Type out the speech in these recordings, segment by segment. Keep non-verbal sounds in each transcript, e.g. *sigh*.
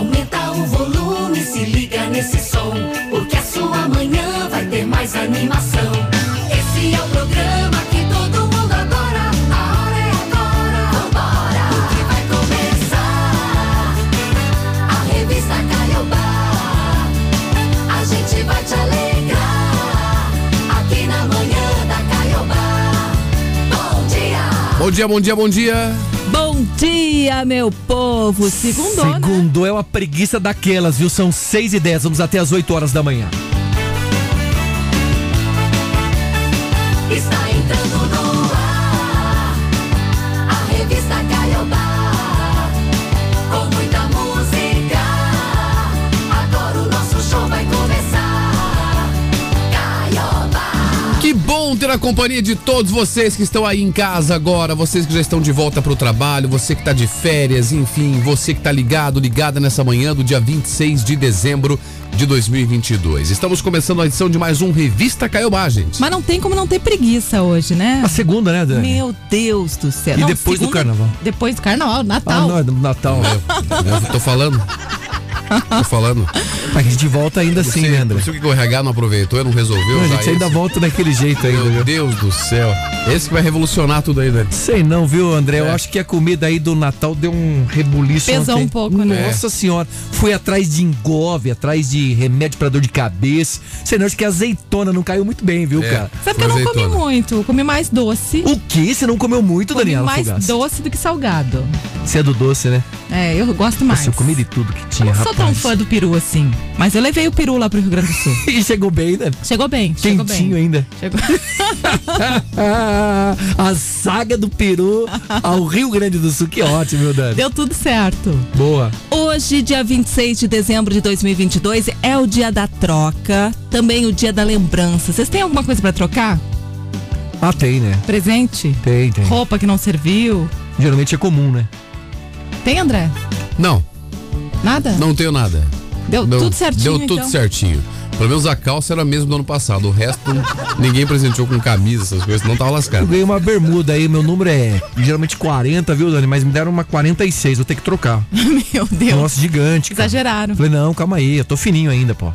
Aumenta o volume, se liga nesse som, porque a sua manhã vai ter mais animação. Esse é o programa que todo mundo adora. A hora é agora. Vambora. Porque vai começar a revista Caiobá. A gente vai te alegrar aqui na manhã da Caiobá. Bom dia. Bom dia, bom dia, bom dia. Dia, meu povo. Segundou, né? Segundo é uma preguiça daquelas, viu? São 6 e 10, vamos até as 8 horas da manhã. Está bom ter a companhia de todos vocês que estão aí em casa agora, vocês que já estão de volta pro trabalho, você que tá de férias, enfim, você que tá ligado, ligada nessa manhã do dia 26 de dezembro de 2022. Estamos começando a edição de mais um Revista Caiobá, gente. Mas não tem como não ter preguiça hoje, né? A segunda, né, Dani? Meu Deus do céu. E Não, depois do carnaval? Depois do carnaval, Ah, Natal. não, é do Natal. *laughs* Eu tô falando. Tô falando. Mas a gente volta ainda assim, né, André? O que o RH não aproveitou, não resolveu. Não, a gente ainda esse. volta daquele jeito ainda, Meu viu? Deus do céu. Esse que vai revolucionar tudo aí, Dani. Sei não, viu, André? Eu É. acho que a comida aí do Natal deu um rebuliço. Pesou ontem. um pouco, né? Nossa senhora. Fui atrás de engove, atrás de remédio pra dor de cabeça. Sei não, acho que a azeitona não caiu muito bem, viu, É. cara? Sabe que eu não comi Azeitona. muito, eu comi mais doce. O que? Você não comeu muito, comi Daniela mais doce do que salgado. Você é do doce, né? É, eu gosto mais. Nossa, eu comi de tudo que Eu tinha, não sou tão fã do peru assim. Mas eu levei o peru lá pro Rio Grande do Sul. *laughs* E chegou bem, né? Chegou bem, chegou Quentinho bem. ainda. Chegou... *laughs* a saga do Peru ao Rio Grande do Sul. Que ótimo, meu Dani. Deu tudo certo. Boa. Hoje, dia 26 de dezembro de 2022, é o dia da troca, também o dia da lembrança. Vocês têm alguma coisa pra trocar? Ah, tem, né? Presente? Tem, tem. Roupa que não serviu? Geralmente é comum, né? Tem, André? Não, Nada? não tenho nada. Deu tudo certinho, Deu tudo então? certinho. Pelo menos a calça era a mesma do ano passado. O resto, *laughs* ninguém presenteou com camisa, essas coisas, não tava Eu lascado. ganhei uma bermuda aí, meu número é geralmente 40, viu, Dani? Mas me deram uma 46, vou ter que trocar. *laughs* Meu Deus. Nossa, gigante. cara. Exageraram. Falei, não, calma aí, eu tô fininho ainda, pô.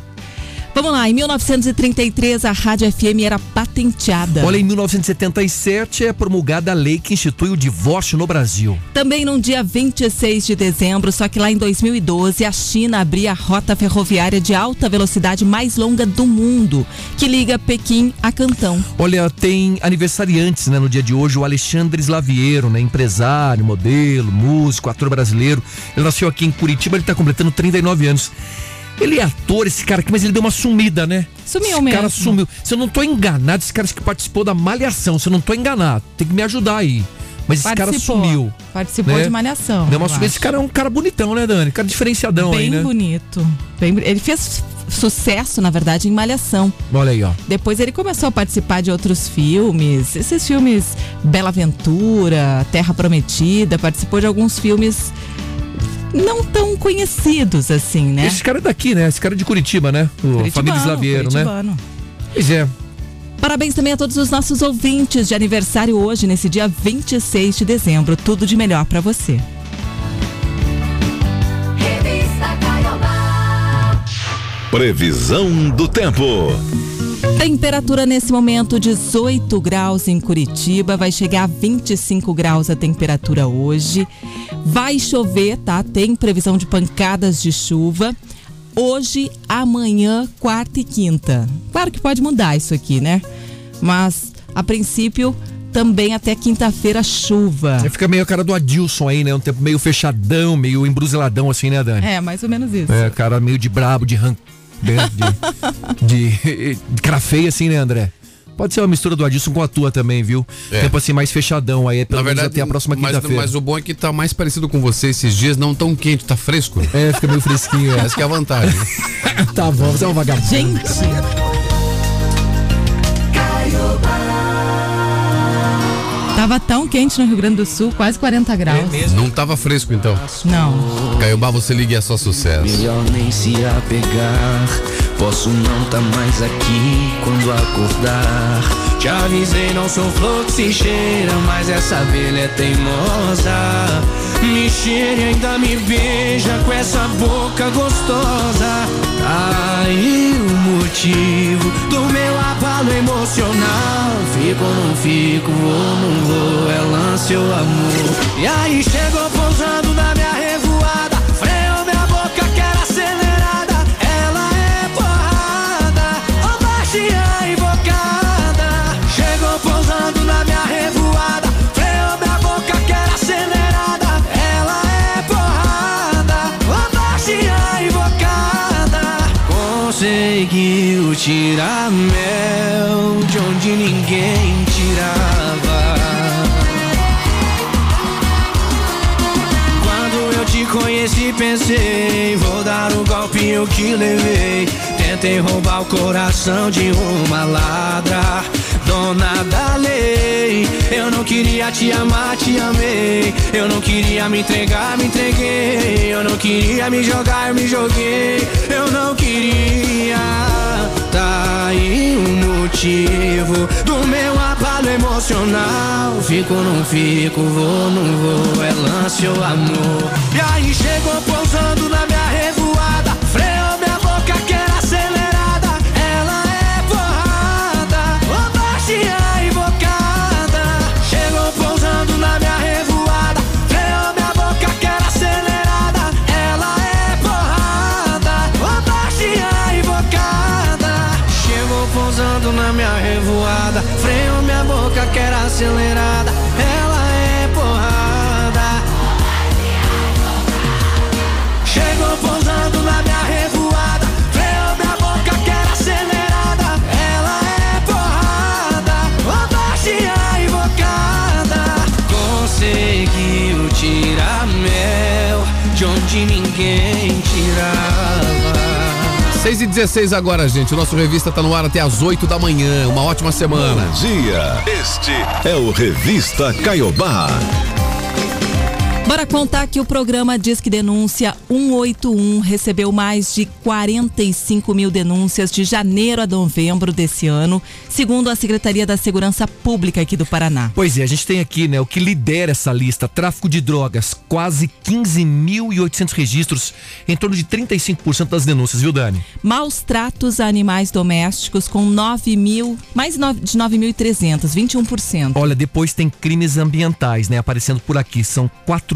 Vamos lá, em 1933 a Rádio FM era patenteada. Olha, em 1977 é promulgada a lei que institui o divórcio no Brasil. Também no dia 26 de dezembro, só que lá em 2012, a China abria a rota ferroviária de alta velocidade mais longa do mundo, que liga Pequim a Cantão. Olha, tem aniversariantes, né, no dia de hoje, o Alexandre Slaviero, né, empresário, modelo, músico, ator brasileiro. Ele nasceu aqui em Curitiba, ele tá completando 39 anos. Ele é ator, esse cara aqui, mas ele deu uma sumida, né? Sumiu esse mesmo. cara sumiu. Se eu não tô enganado, esse cara que participou da Malhação, se eu não tô enganado, tem que me ajudar aí. Mas esse cara Participou. sumiu. Participou né? de Malhação. Deu uma sumida. Esse cara é um cara bonitão, né, Dani? Cara diferenciadão Bem aí, né? bonito. Bem boni- ele fez sucesso, na verdade, em Malhação. Olha aí, ó. Depois ele começou a participar de outros filmes, esses filmes Bela Aventura, Terra Prometida, participou de alguns filmes não tão conhecidos assim, né? Esse cara é daqui, né? Esse cara é de Curitiba, né? O Família Slaviero, né? Pois é. Parabéns também a todos os nossos ouvintes de aniversário hoje, nesse dia 26 de dezembro. Tudo de melhor pra você. Revista Caiobá. Previsão do tempo. Temperatura nesse momento 18 graus em Curitiba, vai chegar a 25 graus a temperatura hoje. Vai chover, tá? Tem previsão de pancadas de chuva. Hoje, amanhã, quarta e quinta. Claro que pode mudar isso aqui, né? Mas a princípio também até quinta-feira chuva. Você fica meio a cara do Adilson aí, né? Um tempo meio fechadão, meio embruseladão assim, né, Dani? É, mais ou menos isso. É, cara meio de brabo, de ran... de, de, de cara feia assim, né, André? Pode ser uma mistura do Adilson com a tua também, viu? É. Tempo assim mais fechadão aí, pelo Na menos verdade, até a próxima mas, quinta-feira. mas o bom é que tá mais parecido com você esses dias, não tão quente, tá fresco. É, fica meio fresquinho, é. Essa que é a vantagem. *laughs* tá bom, você é um vagabundo. Gente, tava tão quente no Rio Grande do Sul, quase 40 graus. Não tava fresco então. Não. Caiobá, você liga e é só sucesso. Melhor nem se apegar. Posso não tá mais aqui quando acordar. Te avisei, não sou flor que se cheira, mas essa abelha é teimosa. Me cheira e ainda me beija com essa boca gostosa. Aí o motivo do meu abalo emocional. Fico ou não fico, vou não vou, é lance ou amor. E aí chegou pousando na minha tirar mel de onde ninguém tirava. Quando eu te conheci, pensei, vou dar o golpinho que levei. Tentei roubar o coração de uma ladra, dona da lei. Eu não queria te amar, te amei. Eu não queria me entregar, me entreguei. Eu não queria me jogar, me joguei. Eu não queria. Tá aí o motivo do meu abalo emocional. Fico, não fico, vou, não vou. É lance ou amor. E aí chegou pousando na minha pousando na minha revoada. Freou minha boca que era acelerada. Ela é porrada. Chegou pousando na minha revoada. Freou minha boca que era acelerada. Ela é porrada, baixinha invocada. Conseguiu tirar mel de onde ninguém tirava. 6 e 16 agora, gente. O nosso revista tá no ar até as 8 da manhã. Uma ótima semana. Bom dia. Este é o Revista Caiobá. Bora contar que o programa Disque Denúncia 181 recebeu mais de 45 mil denúncias de janeiro a novembro desse ano, segundo a Secretaria da Segurança Pública aqui do Paraná. Pois é, a gente tem aqui, né, o que lidera essa lista, tráfico de drogas, quase 15.800 registros, em torno de 35% das denúncias, viu, Dani? Maus tratos a animais domésticos com 9 mil, mais nove- de 9.300, 21%. Olha, depois tem crimes ambientais, né, aparecendo por aqui, são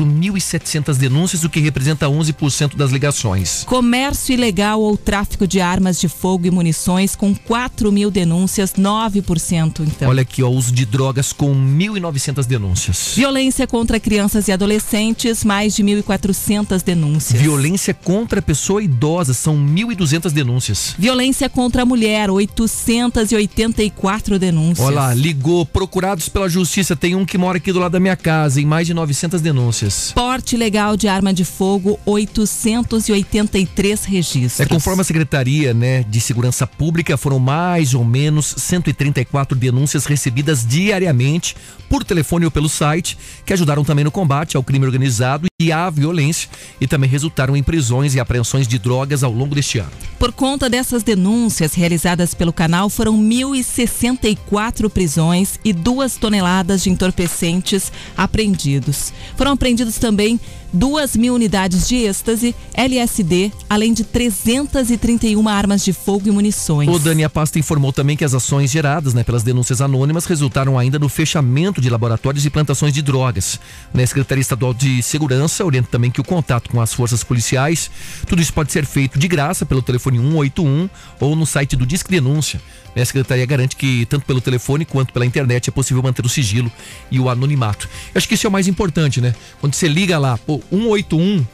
4.700 denúncias, o que representa 11% das ligações. Comércio ilegal ou tráfico de armas de fogo e munições com 4 mil denúncias, 9%. Então. Olha aqui, ó, uso de drogas com 1.900 denúncias. Violência contra crianças e adolescentes, mais de 1.400 denúncias. Violência contra pessoa idosa, são 1.200 denúncias. Violência contra a mulher, 884 denúncias. Olha lá, ligou, procurados pela justiça, tem um que mora aqui do lado da minha casa, em mais de 900 denúncias. Porte ilegal de arma de fogo, 883 registros. É conforme a Secretaria né, de Segurança Pública, foram mais ou menos 134 denúncias recebidas diariamente por telefone ou pelo site, que ajudaram também no combate ao crime organizado e à violência e também resultaram em prisões e apreensões de drogas ao longo deste ano. Por conta dessas denúncias realizadas pelo canal, foram 1.064 prisões e duas toneladas de entorpecentes apreendidos. Foram apreendidos também duas mil unidades de êxtase, LSD, além de 331 armas de fogo e munições. O Dani a pasta informou também que as ações geradas né, pelas denúncias anônimas resultaram ainda no fechamento de laboratórios e plantações de drogas. Na Secretaria Estadual de Segurança orienta também que o contato com as forças policiais, tudo isso pode ser feito de graça pelo telefone 181 ou no site do Disque Denúncia. A Secretaria garante que tanto pelo telefone quanto pela internet é possível manter o sigilo e o anonimato. Eu acho que isso é o mais importante, né? Quando você liga lá, pô, 181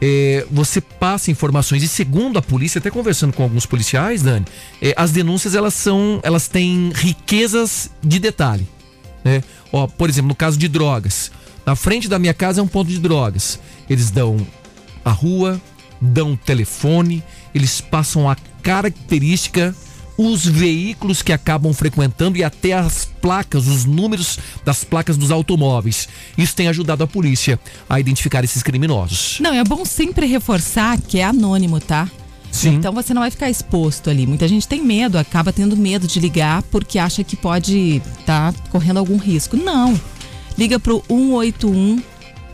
é, você passa informações e segundo a polícia, até conversando com alguns policiais, Dani, é, as denúncias elas são, elas têm riquezas de detalhe, né? Ó, por exemplo, no caso de drogas, na frente da minha casa é um ponto de drogas. Eles dão a rua, dão o telefone, eles passam a característica, os veículos que acabam frequentando e até as placas, os números das placas dos automóveis. Isso tem ajudado a polícia a identificar esses criminosos. Não, é bom sempre reforçar que é anônimo, tá? Sim. Então você não vai ficar exposto ali. Muita gente tem medo, acaba tendo medo de ligar porque acha que pode estar correndo algum risco. Não. Liga pro 181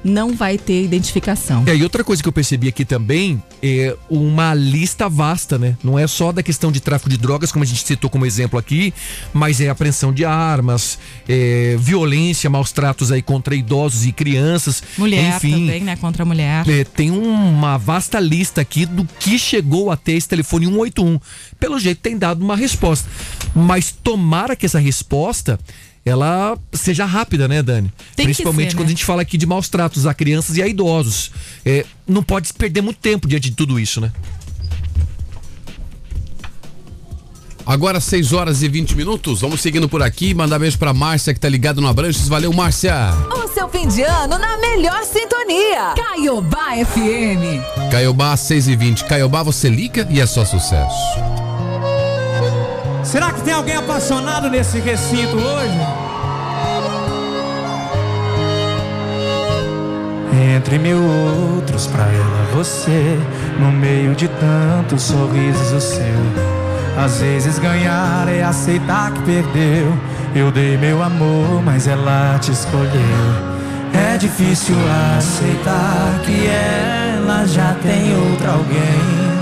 não vai ter identificação. É, e outra coisa que eu percebi aqui também é uma lista vasta, né? Não é só da questão de tráfico de drogas, como a gente citou como exemplo aqui, mas é apreensão de armas, é, violência, maus tratos aí contra idosos e crianças. Mulher enfim, também, né? Contra a mulher. é, tem uma vasta lista aqui do que chegou até esse telefone 181. Pelo jeito tem dado uma resposta. Mas tomara que essa resposta ela seja rápida, né, Dani? Tem Principalmente ser, quando né? a gente fala aqui de maus tratos a crianças e a idosos. É, não pode perder muito tempo diante de tudo isso, né? Agora 6 horas e 20 minutos. Vamos seguindo por aqui. Mandar beijo pra Márcia que tá ligado no Abranches. Valeu, Márcia. O seu fim de ano na melhor sintonia. Caiobá FM. Caiobá 6 e 20. Caiobá, você liga e é só sucesso. Será que tem alguém apaixonado nesse recinto hoje? Entre mil outros, pra ela você, no meio de tantos sorrisos o seu. Às vezes ganhar é aceitar que perdeu. Eu dei meu amor, mas ela te escolheu. É difícil aceitar que ela já tem outra alguém.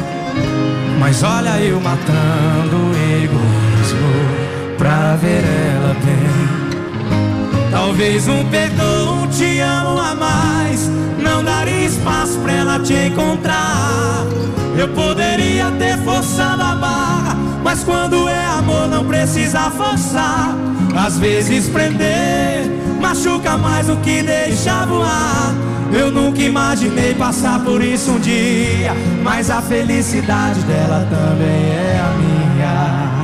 Mas olha eu matando o egoísmo pra ver ela bem. Talvez um perdão, um te amo a mais. Não daria espaço pra ela te encontrar. Eu poderia ter forçado a barra, mas quando é amor não precisa forçar. Às vezes prender machuca mais do que deixar voar. Eu nunca imaginei passar por isso um dia, mas a felicidade dela também é a minha.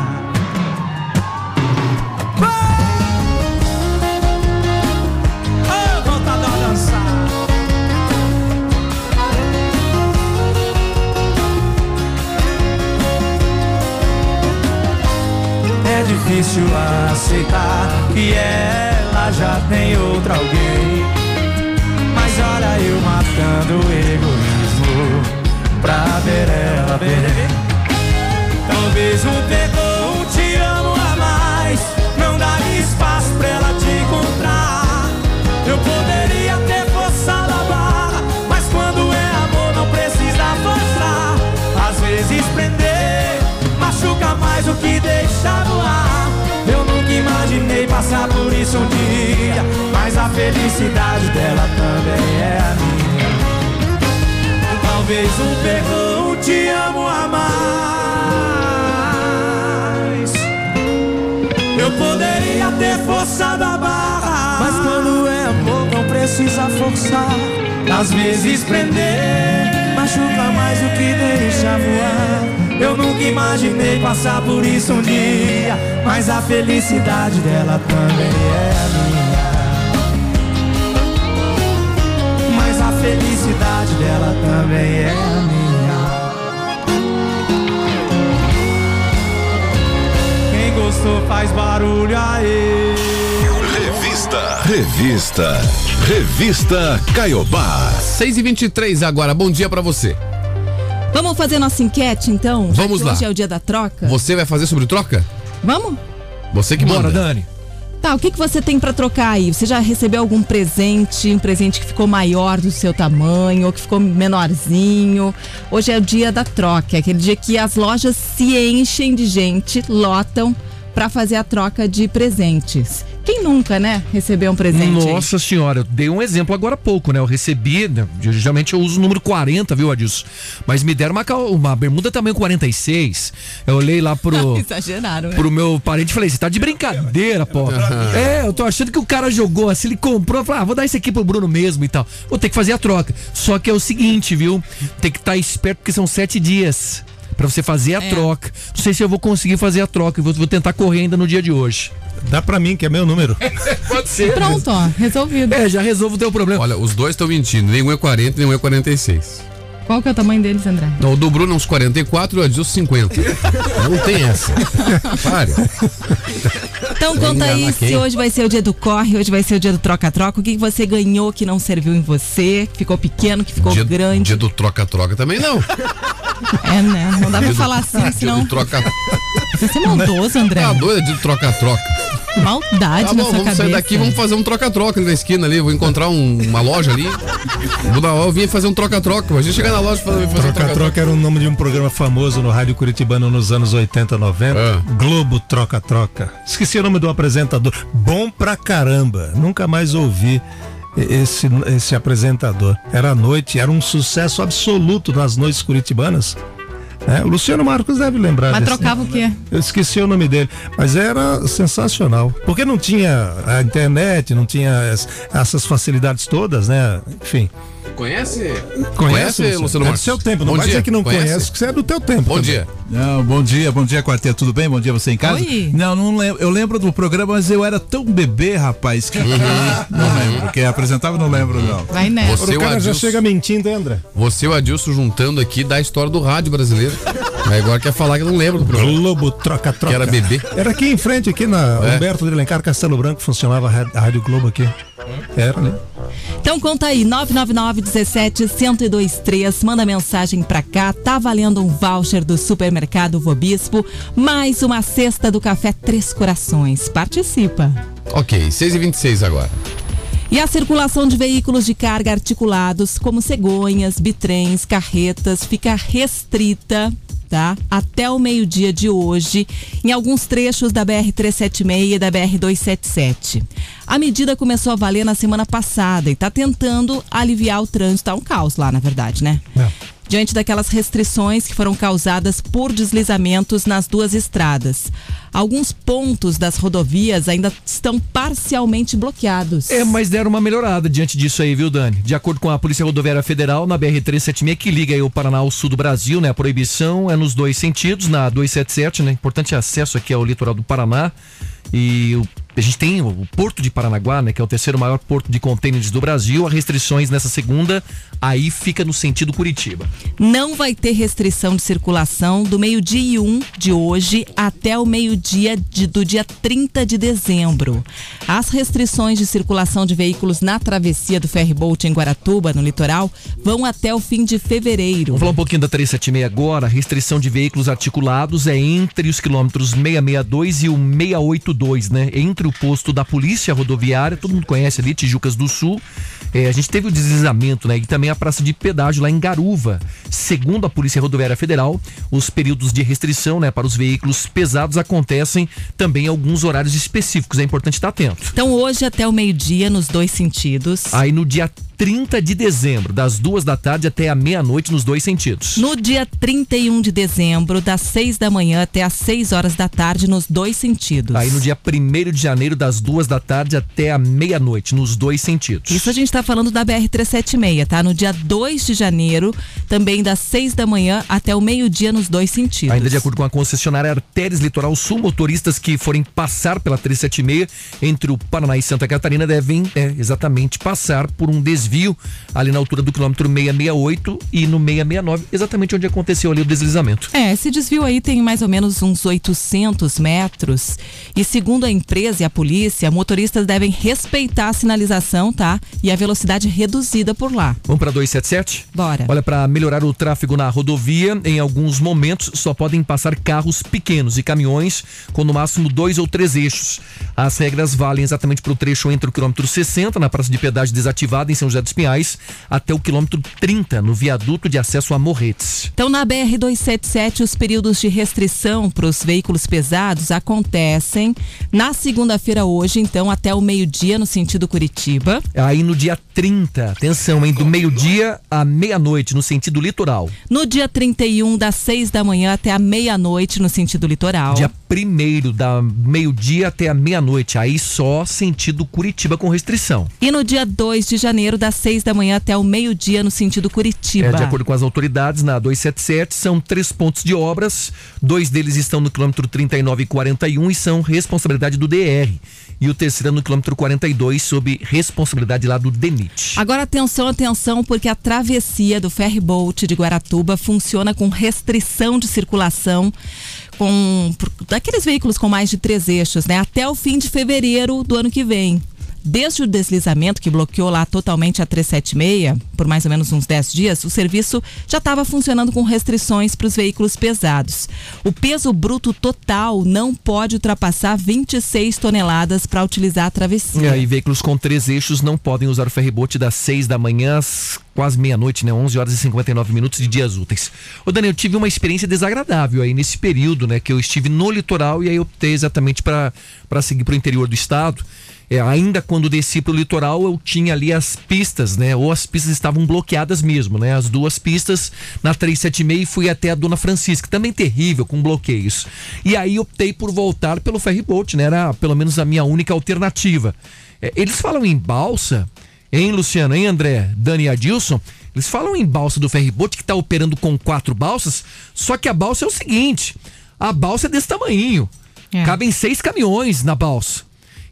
Difícil aceitar que ela já tem outra alguém. Mas olha eu matando o egoísmo pra ver ela bem. Talvez um perdão, um te amo a mais. Não daria espaço pra ela te encontrar. Eu poderia ter forçado a barra, mas quando é amor não precisa forçar. Às vezes prender machuca mais do que. Eu nunca imaginei passar por isso um dia, mas a felicidade dela também é a minha. Talvez um perdão, te amo a mais. Eu poderia ter forçado a barra, mas quando é amor não precisa forçar. Às vezes prender machuca mais do que deixa voar. Eu nunca imaginei passar por isso um dia, mas a felicidade dela também é a minha. Mas a felicidade dela também é a minha. Quem gostou faz barulho aí. Revista. Revista. Revista Caiobá. 6 e 23 agora. Bom dia pra você. Vamos fazer nossa enquete então? Vamos lá. Hoje é o dia da troca. Você vai fazer sobre troca? Vamos? Você que Bora, manda. Dani. Tá, o que, que você tem pra trocar aí? Você já recebeu algum presente, um presente que ficou maior do seu tamanho, ou que ficou menorzinho? Hoje é o dia da troca, é aquele dia que as lojas se enchem de gente, lotam pra fazer a troca de presentes. Quem nunca, né, recebeu um presente? aí? Nossa senhora, eu dei um exemplo agora há pouco, né? Eu recebi, né? geralmente eu uso o número 40, viu, Adilson? Mas me deram uma, cal- uma bermuda tamanho 46. Eu olhei lá pro. *laughs* Exageraram, né? Pro meu parente e falei, você tá de brincadeira, pô. É, eu tô achando que o cara jogou assim, ele comprou, eu falei, ah, vou dar isso aqui pro Bruno mesmo e tal. Vou ter que fazer a troca. Só que é o seguinte, viu? Tem que estar esperto porque são sete dias pra você fazer a É. troca. Não sei se eu vou conseguir fazer a troca, eu vou, vou tentar correr ainda no dia de hoje. Dá pra mim, que é meu número. *laughs* Pode ser. Pronto, ó, resolvido. É, já resolvo o teu problema. Olha, os dois estão mentindo. Nenhum é 40, nenhum é 46. Qual que é o tamanho deles, André? Não, o do Bruno é uns 44 e o Adilson 50. *laughs* Não tem essa. *laughs* Pare. Então conta aí se hoje vai ser o dia do corre, hoje vai ser o dia do troca-troca. O que você ganhou que não serviu em você, que ficou pequeno, que ficou Dia, grande. dia do troca-troca também não. É, né? Não dá pra Dia do- falar assim, *laughs* Dia senão do troca... você é maldoso, André. Tá doido, dia do troca-troca. Maldade Tá bom, vamos cabeça. sair daqui, vamos fazer um troca-troca ali na esquina ali. Vou encontrar um- uma loja ali. Vou dar, eu vim fazer um troca-troca. A gente chegar na loja e fazer, um. Troca-troca era o nome de um programa famoso no rádio curitibano nos anos 80, 90. É. Globo Troca-Troca. Esqueci o nome do apresentador. Bom pra caramba. Nunca mais ouvi esse, esse apresentador. Era à noite, era um sucesso absoluto nas noites curitibanas. É, o Luciano Marcos deve lembrar. Mas trocava o quê? Eu esqueci o nome dele, mas era sensacional. Porque não tinha a internet, não tinha es- essas facilidades todas, né? Enfim. Conhece? Conhece, Luciano É do Marcos? seu tempo, não Bom vai dia. dizer que não conhece, que você é do teu tempo. Bom também. dia. Não, bom dia, bom dia, quarteto, tudo bem? Bom dia você em casa? Oi. Não, não lembro. Eu lembro do programa, mas eu era tão bebê, rapaz, que não lembro. Quem apresentava não lembro, não. Vai nessa. Você, O cara já Adilson, chega mentindo, hein, André? você e o Adilson juntando aqui da história do rádio brasileiro. Aí agora quer falar que não lembra do programa. Globo troca-troca. Que era bebê. Era aqui em frente, aqui na É. Humberto de Alencar, Castelo Branco, funcionava a Rádio Globo aqui. Era, né? Então conta aí, 999 17 1023, manda mensagem pra cá, tá valendo um voucher do supermercado Vobispo, mais uma cesta do café Três Corações. Participa. Ok, 6 e 26 agora. E a circulação de veículos de carga articulados, como cegonhas, bitrens, carretas, fica restrita. Tá? Até o meio-dia de hoje, em alguns trechos da BR-376 e da BR-277. A medida começou a valer na semana passada e está tentando aliviar o trânsito. Tá um caos lá, na verdade, né? Diante daquelas restrições que foram causadas por deslizamentos nas duas estradas. Alguns pontos das rodovias ainda estão parcialmente bloqueados. É, mas deram uma melhorada diante disso aí, viu, Dani? De acordo com a Polícia Rodoviária Federal, na BR-376, que liga aí o Paraná ao sul do Brasil, né? A proibição é nos dois sentidos, na 277, né? Importante acesso aqui ao litoral do Paraná. E o- a gente tem o Porto de Paranaguá, né? Que é o terceiro maior porto de contêineres do Brasil. As restrições nessa segunda, aí fica no sentido Curitiba. Não vai ter restrição de circulação do meio-dia e um de hoje até o meio-dia do dia 30 de dezembro. As restrições de circulação de veículos na travessia do ferryboat em Guaratuba, no litoral, vão até o fim de fevereiro. Vamos falar um pouquinho da 376 agora. A restrição de veículos articulados é entre os quilômetros 662 e o 682, né? Entre o posto da Polícia Rodoviária, todo mundo conhece ali, Tijucas do Sul. É, a gente teve o deslizamento, né? E também a praça de pedágio lá em Garuva. Segundo a Polícia Rodoviária Federal, os períodos de restrição, né, para os veículos pesados acontecem também em alguns horários específicos. É importante estar atento. Então, hoje até o meio-dia, nos dois sentidos. Aí no dia 30 de dezembro, das duas da tarde até a meia-noite, nos dois sentidos. No dia 31 de dezembro, das 6 da manhã até as 6 horas da tarde, nos dois sentidos. Aí no dia 1 de janeiro, das duas da tarde até a meia-noite, nos dois sentidos. Isso a gente está falando da BR-376, tá? No dia 2 de janeiro, também das 6 da manhã até o meio-dia, nos dois sentidos. Ainda de acordo com a concessionária Artérias Litoral Sul, motoristas que forem passar pela 376 entre o Paraná e Santa Catarina devem é, exatamente passar por um desvio ali na altura do quilômetro 668 e no 669, exatamente onde aconteceu ali o deslizamento. É, esse desvio aí tem mais ou menos uns 800 metros. E segundo a empresa e a polícia, motoristas devem respeitar a sinalização, tá? E a velocidade reduzida por lá. Vamos para 277? Bora. Olha, para melhorar o tráfego na rodovia, em alguns momentos só podem passar carros pequenos e caminhões com no máximo dois ou três eixos. As regras valem exatamente para o trecho entre o quilômetro 60, na praça de pedágio desativada em São José dos Pinhais, até o quilômetro 30, no viaduto de acesso a Morretes. Então, na BR-277, os períodos de restrição para os veículos pesados acontecem na segunda-feira hoje, então, até o meio-dia, no sentido Curitiba. Aí no dia 30, atenção, hein, do meio-dia à meia-noite, no sentido litoral. No dia 31, das 6 da manhã até a meia-noite, no sentido litoral. Dia 1 da meio-dia até a meia-noite, aí só sentido Curitiba com restrição. E no dia 2 de janeiro, das 6 da manhã até o meio-dia, no sentido Curitiba. É, de acordo com as autoridades, na 277 são três pontos de obras, dois deles estão no quilômetro 39 e 41 e são responsabilidade do DR. E o terceiro é no quilômetro 42, sob responsabilidade lá do DENIT. Agora atenção, atenção, porque a travessia do ferryboat de Guaratuba funciona com restrição de circulação com daqueles veículos com mais de três eixos, né? Até o fim de fevereiro do ano que vem. Desde o deslizamento que bloqueou lá totalmente a 376, por mais ou menos uns 10 dias, o serviço já estava funcionando com restrições para os veículos pesados. O peso bruto total não pode ultrapassar 26 toneladas para utilizar a travessia. E aí, veículos com três eixos não podem usar o ferribote das 6 da manhã às quase meia-noite, né? 11 horas e 59 minutos de dias úteis. Ô, Daniel, eu tive uma experiência desagradável aí nesse período, né? Que eu estive no litoral e aí optei exatamente para seguir para o interior do estado. É, ainda quando desci para o litoral, eu tinha ali as pistas, né? Ou as pistas estavam bloqueadas mesmo, né? As duas pistas na 376 e fui até a Dona Francisca, também terrível, com bloqueios. E aí optei por voltar pelo ferryboat, né? Era pelo menos a minha única alternativa. É, eles falam em balsa, hein, Luciano, hein, André, Dani e Adilson? Eles falam em balsa do ferryboat que está operando com quatro balsas, só que a balsa é o seguinte: a balsa é desse tamanho. É. Cabem seis caminhões na balsa.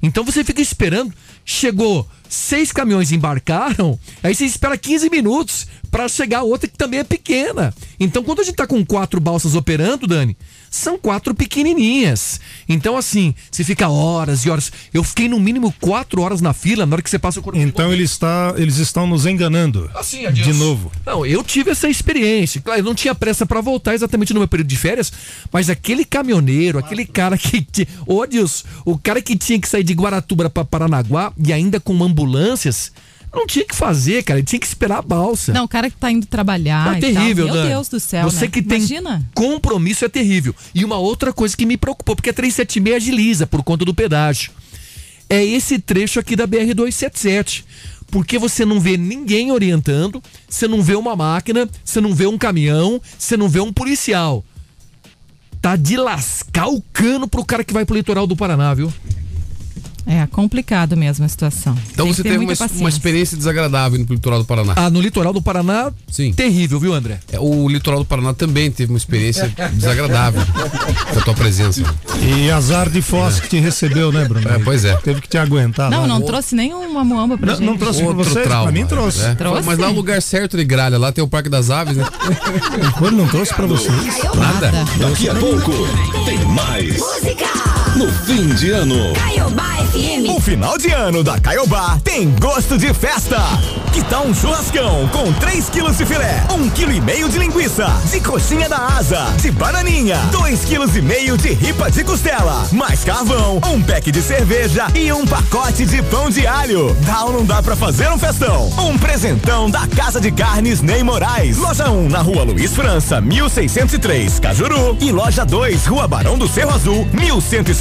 Então você fica esperando. Chegou, seis caminhões embarcaram, aí você espera 15 minutos para chegar outra que também é pequena. Então quando a gente tá com quatro balsas operando, Dani, são quatro pequenininhas. Então assim, você fica horas e horas. Eu fiquei no mínimo quatro horas na fila na hora que você passa o corpo. Então ele está, eles estão nos enganando. Assim. De novo. Não, eu tive essa experiência. Claro, eu não tinha pressa para voltar exatamente no meu período de férias, mas aquele caminhoneiro, aquele cara que. Ô, Adilson, o cara que tinha que sair de Guaratuba para Paranaguá e ainda com ambulâncias, não tinha que fazer, cara. Ele tinha que esperar a balsa. Não, o cara que tá indo trabalhar. É e tal. terrível, Meu. Deus do céu. Você né? que tem Imagina. compromisso é terrível. E uma outra coisa que me preocupou, porque a 376 agiliza por conta do pedágio. É esse trecho aqui da BR-277. Porque você não vê ninguém orientando, você não vê uma máquina, você não vê um caminhão, você não vê um policial. Tá de lascar o cano pro cara que vai pro litoral do Paraná, viu? É complicado mesmo a situação. Então Tem você teve uma, uma experiência desagradável pro litoral do Paraná. Ah, no litoral do Paraná, Sim. terrível, viu, André? É, O litoral do Paraná também teve uma experiência desagradável com a tua presença. E azar de Foz que te recebeu, né, Bruno? É, pois é. Teve que te aguentar. Não, lá. não trouxe nenhuma muamba pra Não, gente. não trouxe pra Outro vocês? trauma. Pra mim trouxe. né? Trouxe? Mas lá é o lugar certo de gralha, lá tem o Parque das Aves, né? Ele não trouxe pra vocês. Nada. Daqui a pouco tem mais. No fim de ano. Caiobá FM. O final de ano da Caiobá tem gosto de festa. Que tal um churrascão com 3 quilos de filé, 1 quilo e meio de linguiça, de coxinha da asa, de bananinha, 2 quilos e meio de ripa de costela, mais carvão, um pack de cerveja e um pacote de pão de alho. Dá ou não dá pra fazer um festão? Um presentão da Casa de Carnes Ney Moraes. Loja 1 na Rua Luiz França, 1603, Cajuru. E loja 2, Rua Barão do Cerro Azul,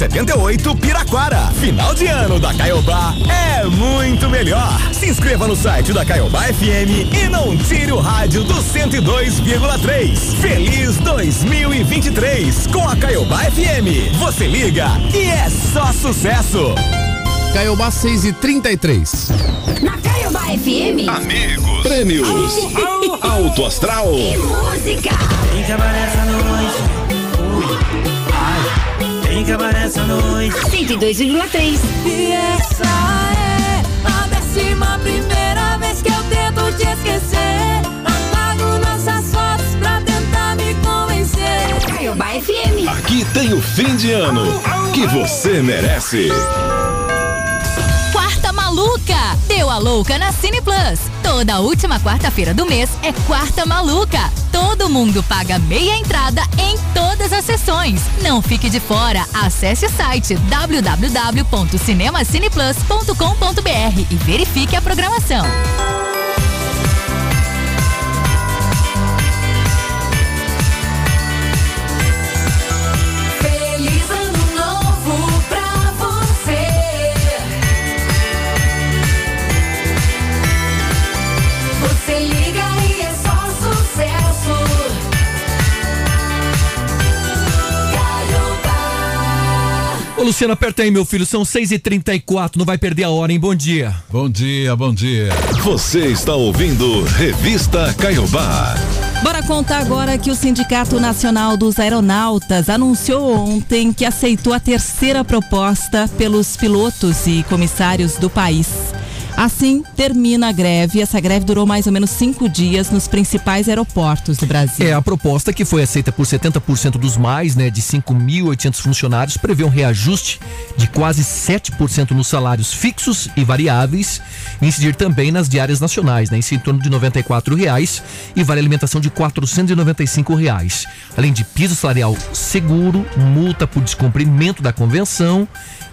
1178, Piraquara. Final de ano da Caiobá é muito melhor. Se inscreva no site da Caiobá FM e não tire o rádio do 102,3. Feliz 2023 com a Caiobá FM. Você liga e é só sucesso. Caiobá 6 e 33. Na Caiobá FM. Amigos. Prêmios. Alto Astral. E música. Tem que acabar essa noite. Tem que acabar essa noite. 102,3. E essa é a décima primeira vez que eu tento te esquecer. Apago nossas fotos pra tentar me convencer. Caiobá FM. Aqui tem o fim de ano que você merece. A louca na Cine Plus. Toda última quarta-feira do mês é Quarta Maluca. Todo mundo paga meia entrada em todas as sessões. Não fique de fora. Acesse o site www.cinemacineplus.com.br e verifique a programação. Luciano, aperta aí, meu filho. São 6h34, não vai perder a hora, hein? Bom dia. Bom dia, bom dia. Você está ouvindo Revista Caiobá. Bora contar agora que o Sindicato Nacional dos Aeronautas anunciou ontem que aceitou a terceira proposta pelos pilotos e comissários do país. Assim, termina a greve. Essa greve durou mais ou menos cinco dias nos principais aeroportos do Brasil. É, a proposta que foi aceita por 70% dos mais, né, de 5.800 funcionários, prevê um reajuste de quase 7% nos salários fixos e variáveis, incidir também nas diárias nacionais, né, em torno de 94 reais e vale alimentação de 495 reais. Além de piso salarial seguro, multa por descumprimento da convenção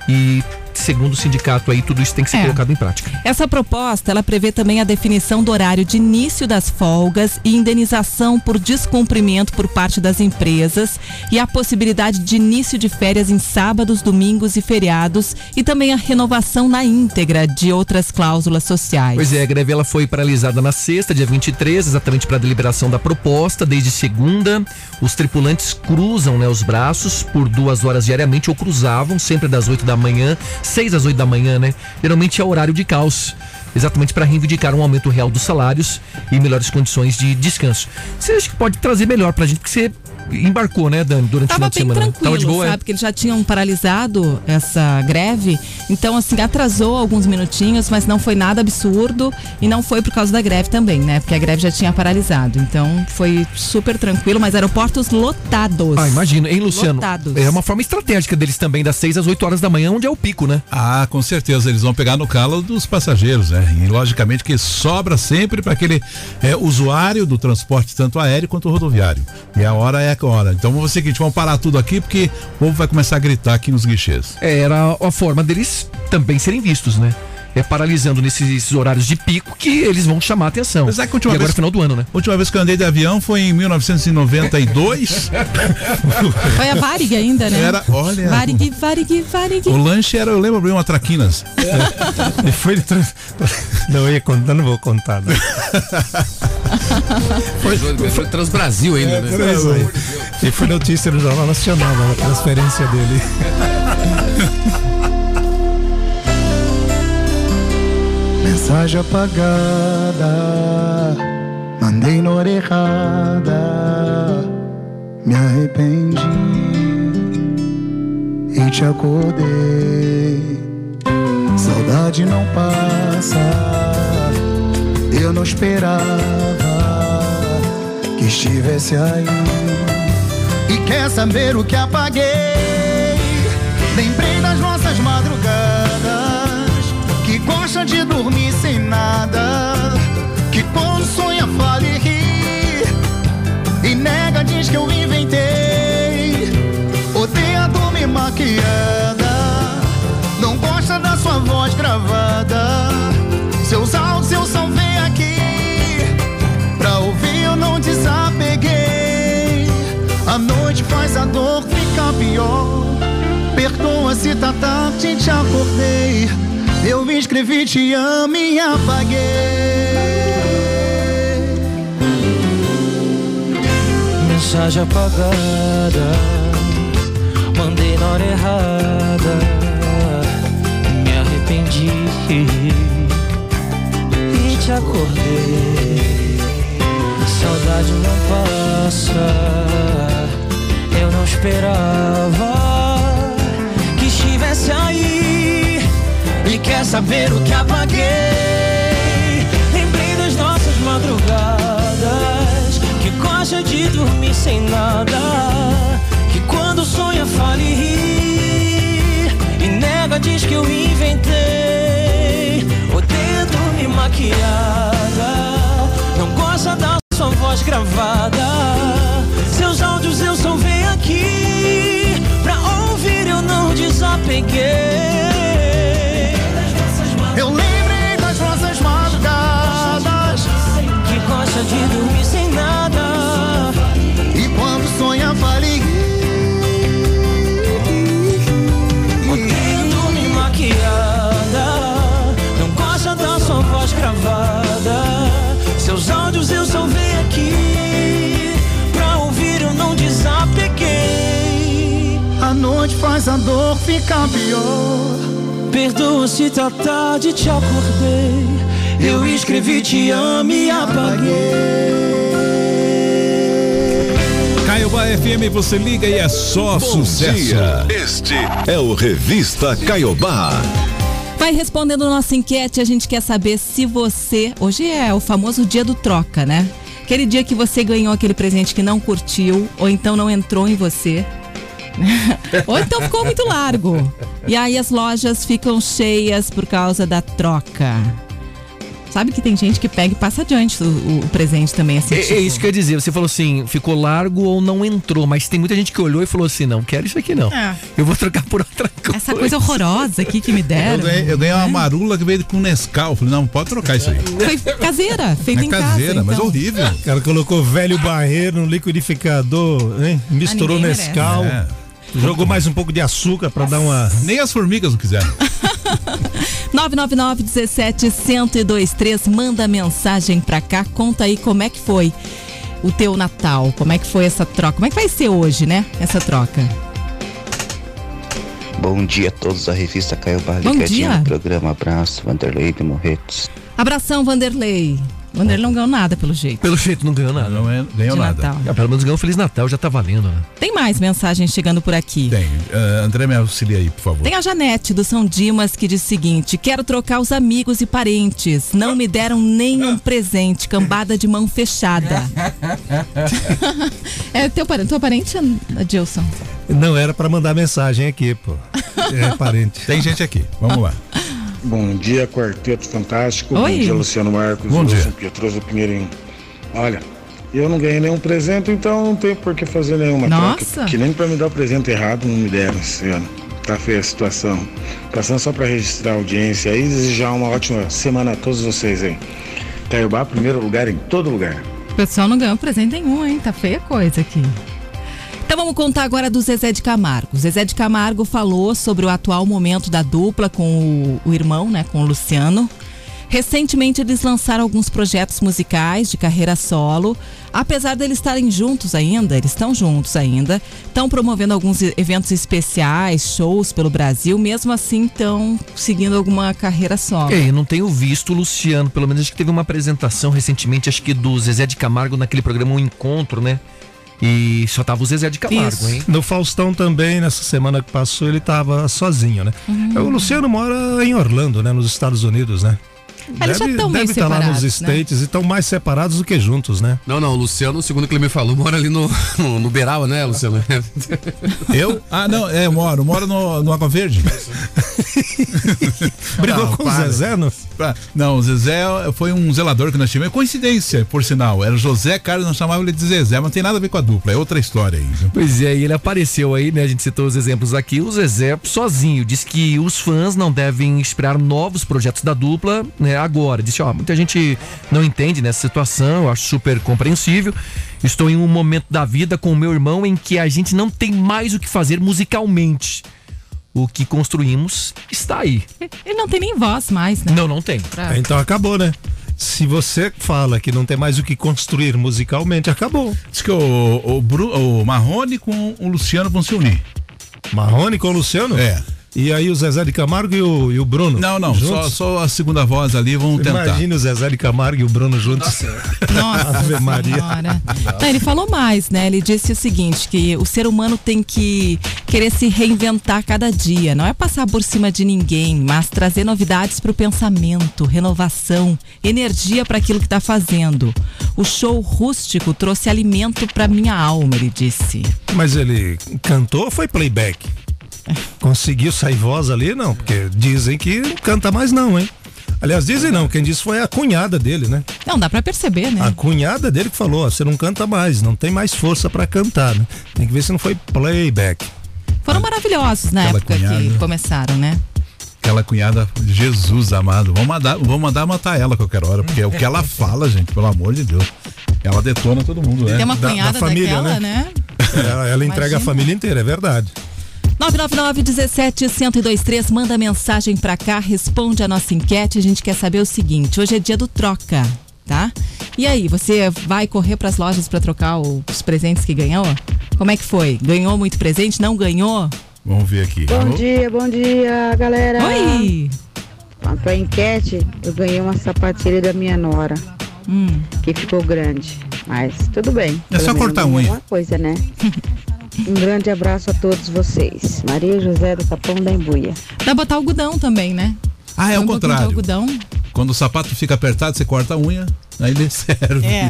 e segundo o sindicato aí tudo isso tem que ser É. colocado em prática. Essa proposta, ela prevê também a definição do horário de início das folgas e indenização por descumprimento por parte das empresas e a possibilidade de início de férias em sábados, domingos e feriados e também a renovação na íntegra de outras cláusulas sociais. Pois é, a greve ela foi paralisada na sexta, dia 23, exatamente para a deliberação da proposta. Desde segunda, os tripulantes cruzam né, os braços por duas horas diariamente ou cruzavam, sempre das 8 da manhã, 6 às 8 da manhã, né? Geralmente é horário de caos. Exatamente para reivindicar um aumento real dos salários e melhores condições de descanso. Você acha que pode trazer melhor pra gente, porque você embarcou, né, Dani, durante o Tava final de bem semana? tranquilo, Tava de boa, é? sabe? Porque eles já tinham paralisado essa greve. Então, assim, atrasou alguns minutinhos, mas não foi nada absurdo. E não foi por causa da greve também, né? Porque a greve já tinha paralisado. Então, foi super tranquilo, mas aeroportos lotados. Ah, imagino, hein, Luciano? Lotados. É uma forma estratégica deles também, das 6 às 8 horas da manhã, onde é o pico, né? Ah, com certeza, eles vão pegar no calo dos passageiros, né? E logicamente que sobra sempre para aquele é, usuário do transporte, tanto aéreo quanto rodoviário. E a hora é a hora. Então vamos seguinte, vamos parar tudo aqui porque o povo vai começar a gritar aqui nos guichês. É, Era a forma deles também serem vistos, né? É paralisando nesses esses horários de pico que eles vão chamar a atenção. Mas é que a última e agora vez- é final do ano, né? A última vez que eu andei de avião foi em 1992. *laughs* Foi a Varig ainda, né? Era, olha. Varig, Varig, Varig. O lanche era, eu lembro, abrir uma traquinas. *laughs* E foi de. *laughs* Não, eu ia contar, não vou contar. Não. *laughs* Foi, foi Transbrasil ainda, né? É. E foi notícia no Jornal Nacional, né, a transferência dele. *laughs* Mensagem apagada, mandei na hora errada, me arrependi e te acordei. Saudade não passa, eu não esperava estivesse aí. E quer saber o que apaguei? Lembrei das nossas madrugadas Que gosta de dormir sem nada Que quando sonha fala e ri E nega, diz que eu inventei Odeia dormir maquiada Não gosta da sua voz gravada Seus áudios eu só vem aqui A noite faz a dor ficar pior Perdoa se tá tarde, te acordei. Eu escrevi te amo e apaguei. Mensagem apagada, mandei na hora errada, me arrependi e te acordei. Saudade não passa, não esperava que estivesse aí e quer saber o que apaguei. Lembrei das nossas madrugadas que gosta de dormir sem nada, que quando sonha fala e ri e nega diz que eu inventei. Odeia dormir maquiada, não gosta da sua voz gravada. Áudios eu só venho aqui pra ouvir eu não desapeguei. Eu lembrei das nossas madrugadas Que gosta de dormir sem nada. Faz a dor ficar pior. Perdoa se tá tarde, te acordei. Eu escrevi te amo e apaguei. Caiobá FM, você liga e é só Bom sucesso. dia. Este é o Revista Caiobá. Vai respondendo nossa enquete, a gente quer saber se você. Hoje é o famoso dia do troca, né? Aquele dia que você ganhou aquele presente que não curtiu, ou então não entrou em você. *laughs* ou então ficou muito largo. E aí as lojas ficam cheias por causa da troca. Sabe que tem gente que pega e passa adiante o, o presente também, assim. É, tipo, é isso que eu ia dizer. Você falou assim, ficou largo ou não entrou. Mas tem muita gente que olhou e falou assim: não, quero isso aqui não. É. Eu vou trocar por outra coisa. Essa coisa horrorosa aqui que me Eu deram. ganhei, eu ganhei uma marula que veio com Nescau. Falei, não, pode trocar isso aí. Foi caseira, feita É em caseira, casa. mas então. horrível. O cara colocou velho barreiro no liquidificador, hein? misturou Ah. Nescau, É. jogou mais um pouco de açúcar pra dar uma. Nem as formigas não quiseram. 999 17 1023 manda mensagem pra cá, conta aí como é que foi o teu Natal, como é que foi essa troca, como é que vai ser hoje, né? Essa troca. Bom dia a todos da revista Bom dia. no programa Abraço, Vanderlei de Morretes. Abração, Vanderlei. Vanderlei não ganhou nada pelo jeito. Pelo jeito não ganhou nada. Não é- ganhou De nada. Natal. Ah, pelo menos ganhou um Feliz Natal, já tá valendo, né? Tem mais mensagens chegando por aqui. Tem. Ah, André, me auxilia aí, por favor. Tem a Janete do São Dimas que diz o seguinte: quero trocar os amigos e parentes. Não me deram nenhum presente, cambada de mão fechada. *laughs* é teu parente, tua parente, Adilson? Não era pra mandar mensagem aqui, pô. É parente. Tem gente aqui. Vamos lá. Bom dia, Quarteto Fantástico. Oi. Bom dia, Luciano Marcos. Bom dia. Pietroso Pinheirinho. Olha, eu não ganhei nenhum presente, então não tenho por que fazer nenhuma Nossa. troca. Que nem pra me dar o presente errado não me deram esse ano. Tá feia a situação. Passando só pra registrar a audiência aí e desejar uma ótima semana a todos vocês aí. Caiobá, primeiro lugar em todo lugar. O pessoal não ganhou presente nenhum, hein? Tá feia a coisa aqui. Então vamos contar agora do Zezé de Camargo. Zezé de Camargo falou sobre o atual momento da dupla com o, o irmão, né, com o Luciano. Recentemente eles lançaram alguns projetos musicais de carreira solo. Apesar deles estarem juntos ainda, eles estão juntos ainda, estão promovendo alguns eventos especiais, shows pelo Brasil, mesmo assim estão seguindo alguma carreira solo. É, eu não tenho visto o Luciano, pelo menos acho que teve uma apresentação recentemente, acho que do Zezé de Camargo naquele programa Um Encontro, né? E só tava o Zezé de Camargo, Isso. hein? No Faustão também, nessa semana que passou, ele tava sozinho, né? Uhum. O Luciano mora em Orlando, né? Nos Estados Unidos, né? Eles já estão meio deve estar lá nos né? States e estão mais separados do que juntos, né? Não, não, o Luciano, segundo o que ele me falou, mora ali no, no, no Beiral, né, Luciano? *laughs* Eu? Ah, não, é, moro. Moro no, no Água Verde. *laughs* Brigou Não, com o. Zezé, não? Ah, Não, Zezé foi um zelador que nós tínhamos. É coincidência, por sinal. Era José Carlos, nós chamávamos ele de Zezé, mas não tem nada a ver com a dupla. É outra história aí. viu? Pois é, e ele apareceu aí, né? A gente citou os exemplos aqui. O Zezé sozinho diz que os fãs não devem esperar novos projetos da dupla, né? Agora. Disse, ó, muita gente não entende nessa situação, eu acho super compreensível. Estou em um momento da vida com o meu irmão em que a gente não tem mais o que fazer musicalmente. O que construímos está aí. Ele não tem nem voz mais, né? Não, não tem. Pra- Então acabou, né? Se você fala que não tem mais o que construir musicalmente, acabou. Diz que o, o, Bru, o Marrone com o Luciano vão se unir. Marrone com o Luciano? É. E aí o Zezé de Camargo e o, e o Bruno? Não, não, só, juntos? só a segunda voz ali vão tentar. Imagina o Zezé de Camargo e o Bruno juntos. Nossa *laughs* Ave Maria. Não, ele falou mais, né? Ele disse o seguinte, que o ser humano tem que querer se reinventar cada dia. Não é passar por cima de ninguém, mas trazer novidades para o pensamento, renovação, energia para aquilo que está fazendo. O show rústico trouxe alimento para minha alma, ele disse. Mas ele cantou ou foi playback? Conseguiu sair voz ali? Não, porque dizem que canta mais não, hein? Aliás, dizem não, quem disse foi a cunhada dele, né? Não, dá para perceber, né? A cunhada dele que falou, ó, você não canta mais, não tem mais força pra cantar, né? Tem que ver se não foi playback. Foram maravilhosos na Aquela época que cunhada. começaram, né? Aquela cunhada, Jesus amado. Vamos mandar, vamos mandar matar ela a qualquer hora, porque é o que ela *laughs* fala, gente, pelo amor de Deus. Ela detona todo mundo, né? Tem uma Da- da cunhada família, daquela, né? né? *laughs* Ela, ela entrega a família inteira, é verdade. 999 17 1023 manda mensagem pra cá, responde a nossa enquete. A gente quer saber o seguinte: hoje é dia do troca, tá? E aí, você vai correr pras lojas pra trocar os presentes que ganhou? Como é que foi? Ganhou muito presente? Não ganhou? Vamos ver aqui. Bom dia, bom dia, galera. Oi! Quanto à enquete, eu ganhei uma sapatilha da minha nora, Hum. que ficou grande. Mas tudo bem. É só cortar ganhei unha. Alguma coisa, né? *laughs* um grande abraço a todos vocês. Maria José do Capão da Embuia. Dá pra botar algodão também, né? Ah, é o um pouquinho contrário. de algodão. Quando o sapato fica apertado, você corta a unha, aí ele *laughs* serve. É.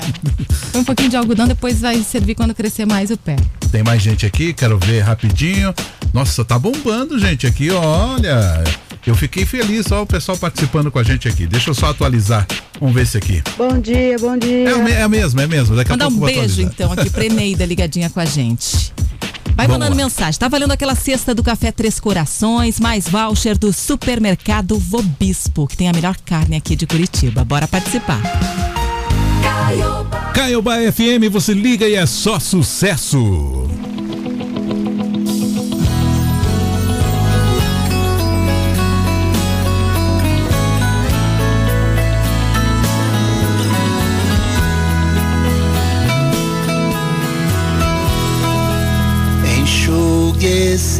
Põe um pouquinho de algodão, depois vai servir quando crescer mais o pé. Tem mais gente aqui, quero ver rapidinho. Nossa, tá bombando, gente, aqui, olha. Eu fiquei feliz, ó, o pessoal participando com a gente aqui. Deixa eu só atualizar. Vamos ver esse aqui. Bom dia, bom dia. É, é mesmo, é mesmo. Daqui a pouco um eu vou beijo, então, aqui pra Eneida ligadinha com a gente. Vai Vamos mandando lá. mensagem. Tá valendo aquela cesta do Café Três Corações, mais voucher do supermercado Vobispo, que tem a melhor carne aqui de Curitiba. Bora participar. Caiobá FM, você liga e é só sucesso.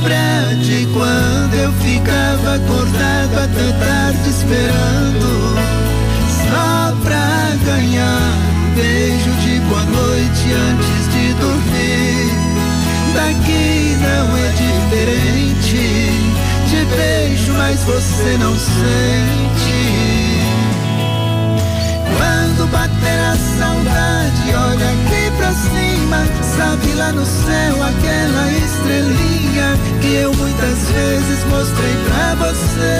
de quando eu ficava acordado até tarde esperando. Só pra ganhar um beijo de boa noite antes de dormir. Daqui não é diferente Te beijo, mas você não sente. Quando bater a saudade, olha aqui pra cima. Sabe lá no céu aquela estrelinha que eu muitas vezes mostrei pra você.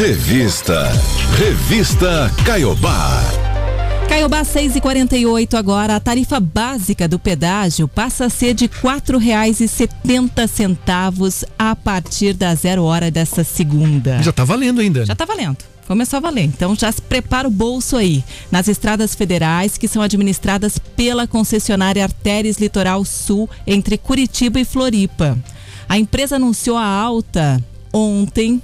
Revista. Revista. Caiobá. Caiobá 6 e 48 agora. A tarifa básica do pedágio passa a ser de R$ 4,70 a partir da zero hora dessa segunda. Já tá valendo ainda. Já tá valendo. Começou a valer. Então já se prepara o bolso aí. Nas estradas federais que são administradas pela concessionária Artérias Litoral Sul entre Curitiba e Floripa. A empresa anunciou a alta ontem.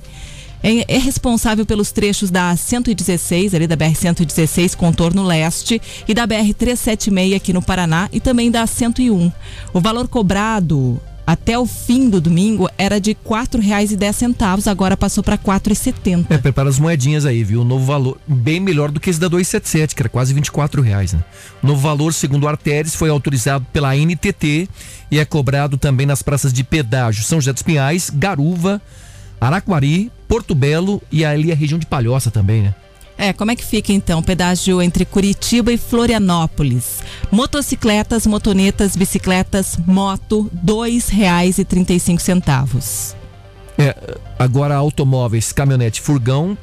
É, é responsável pelos trechos da 116, ali da BR-116, contorno leste, e da BR-376 aqui no Paraná, e também da 101. O valor cobrado até o fim do domingo era de R$ 4,10, agora passou para R$ 4,70. É, prepara as moedinhas aí, viu? O novo valor, bem melhor do que esse da 277, que era quase 24 reais, né? O novo valor, segundo o Arteres, foi autorizado pela NTT e é cobrado também nas praças de pedágio São José dos Pinhais, Garuva, Araquari, Porto Belo e ali a região de Palhoça também, né? É, como é que fica então o pedágio entre Curitiba e Florianópolis? Motocicletas, motonetas, bicicletas, moto, R$ 2,35. É, agora automóveis, caminhonete, furgão,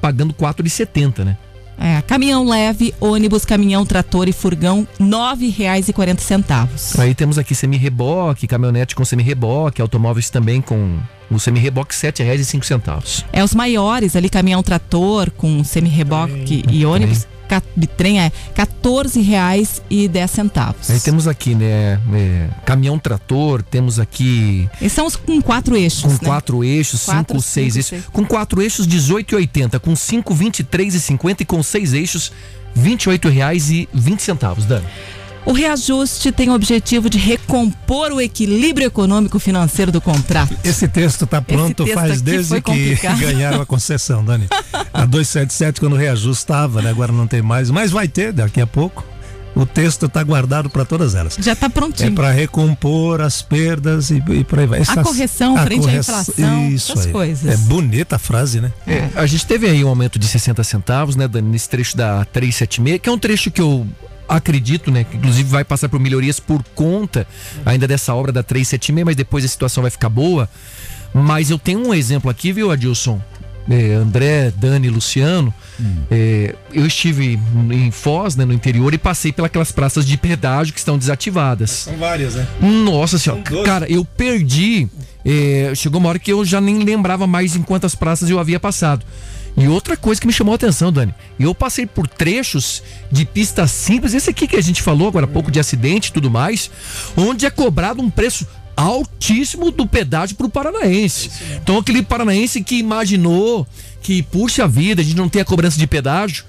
pagando 4,70, né? É, caminhão leve, ônibus, caminhão, trator e furgão, R$ 9,40. Aí temos aqui semi-reboque, caminhonete com semi-reboque, automóveis também com o semi-reboque R$ 7,05. É, os maiores ali, caminhão, trator com semi-reboque e ônibus, trem é R$ 14,10. Aí temos aqui, né, é, caminhão trator, temos aqui Esses são os com quatro eixos, com né? quatro eixos, Quatro, cinco, seis cinco, eixos. seis. Com quatro eixos, 18,80. Com cinco, 23,50. E com seis eixos, R$ 28,20, Dani. O reajuste tem o objetivo de recompor o equilíbrio econômico financeiro do contrato. Esse texto está pronto texto faz desde que *laughs* ganharam a concessão, Dani. A 277 quando reajustava, né? Agora não tem mais, mas vai ter daqui a pouco. O texto está guardado para todas elas. Já está prontinho. É para recompor as perdas e, e aí vai. A correção frente à inflação, Isso essas aí. coisas. É bonita a frase, né? É, a gente teve aí um aumento de 60 centavos, né, Dani, nesse trecho da 376, que é um trecho que eu acredito, né, que inclusive vai passar por melhorias por conta ainda dessa obra da 376, mas depois a situação vai ficar boa. Mas eu tenho um exemplo aqui, viu, Adilson? É, André, Dani, Luciano. É, eu estive em Foz, né, no interior, e passei pelas praças de pedágio que estão desativadas. São várias, né? Nossa senhora, cara, eu perdi. é, chegou uma hora que eu já nem lembrava mais em quantas praças eu havia passado. E outra coisa que me chamou a atenção, Dani, eu passei por trechos de pista simples, esse aqui que a gente falou agora há pouco de acidente e tudo mais, onde é cobrado um preço altíssimo do pedágio para o paranaense. Então aquele paranaense que imaginou que, puxa vida, a gente não tem a cobrança de pedágio,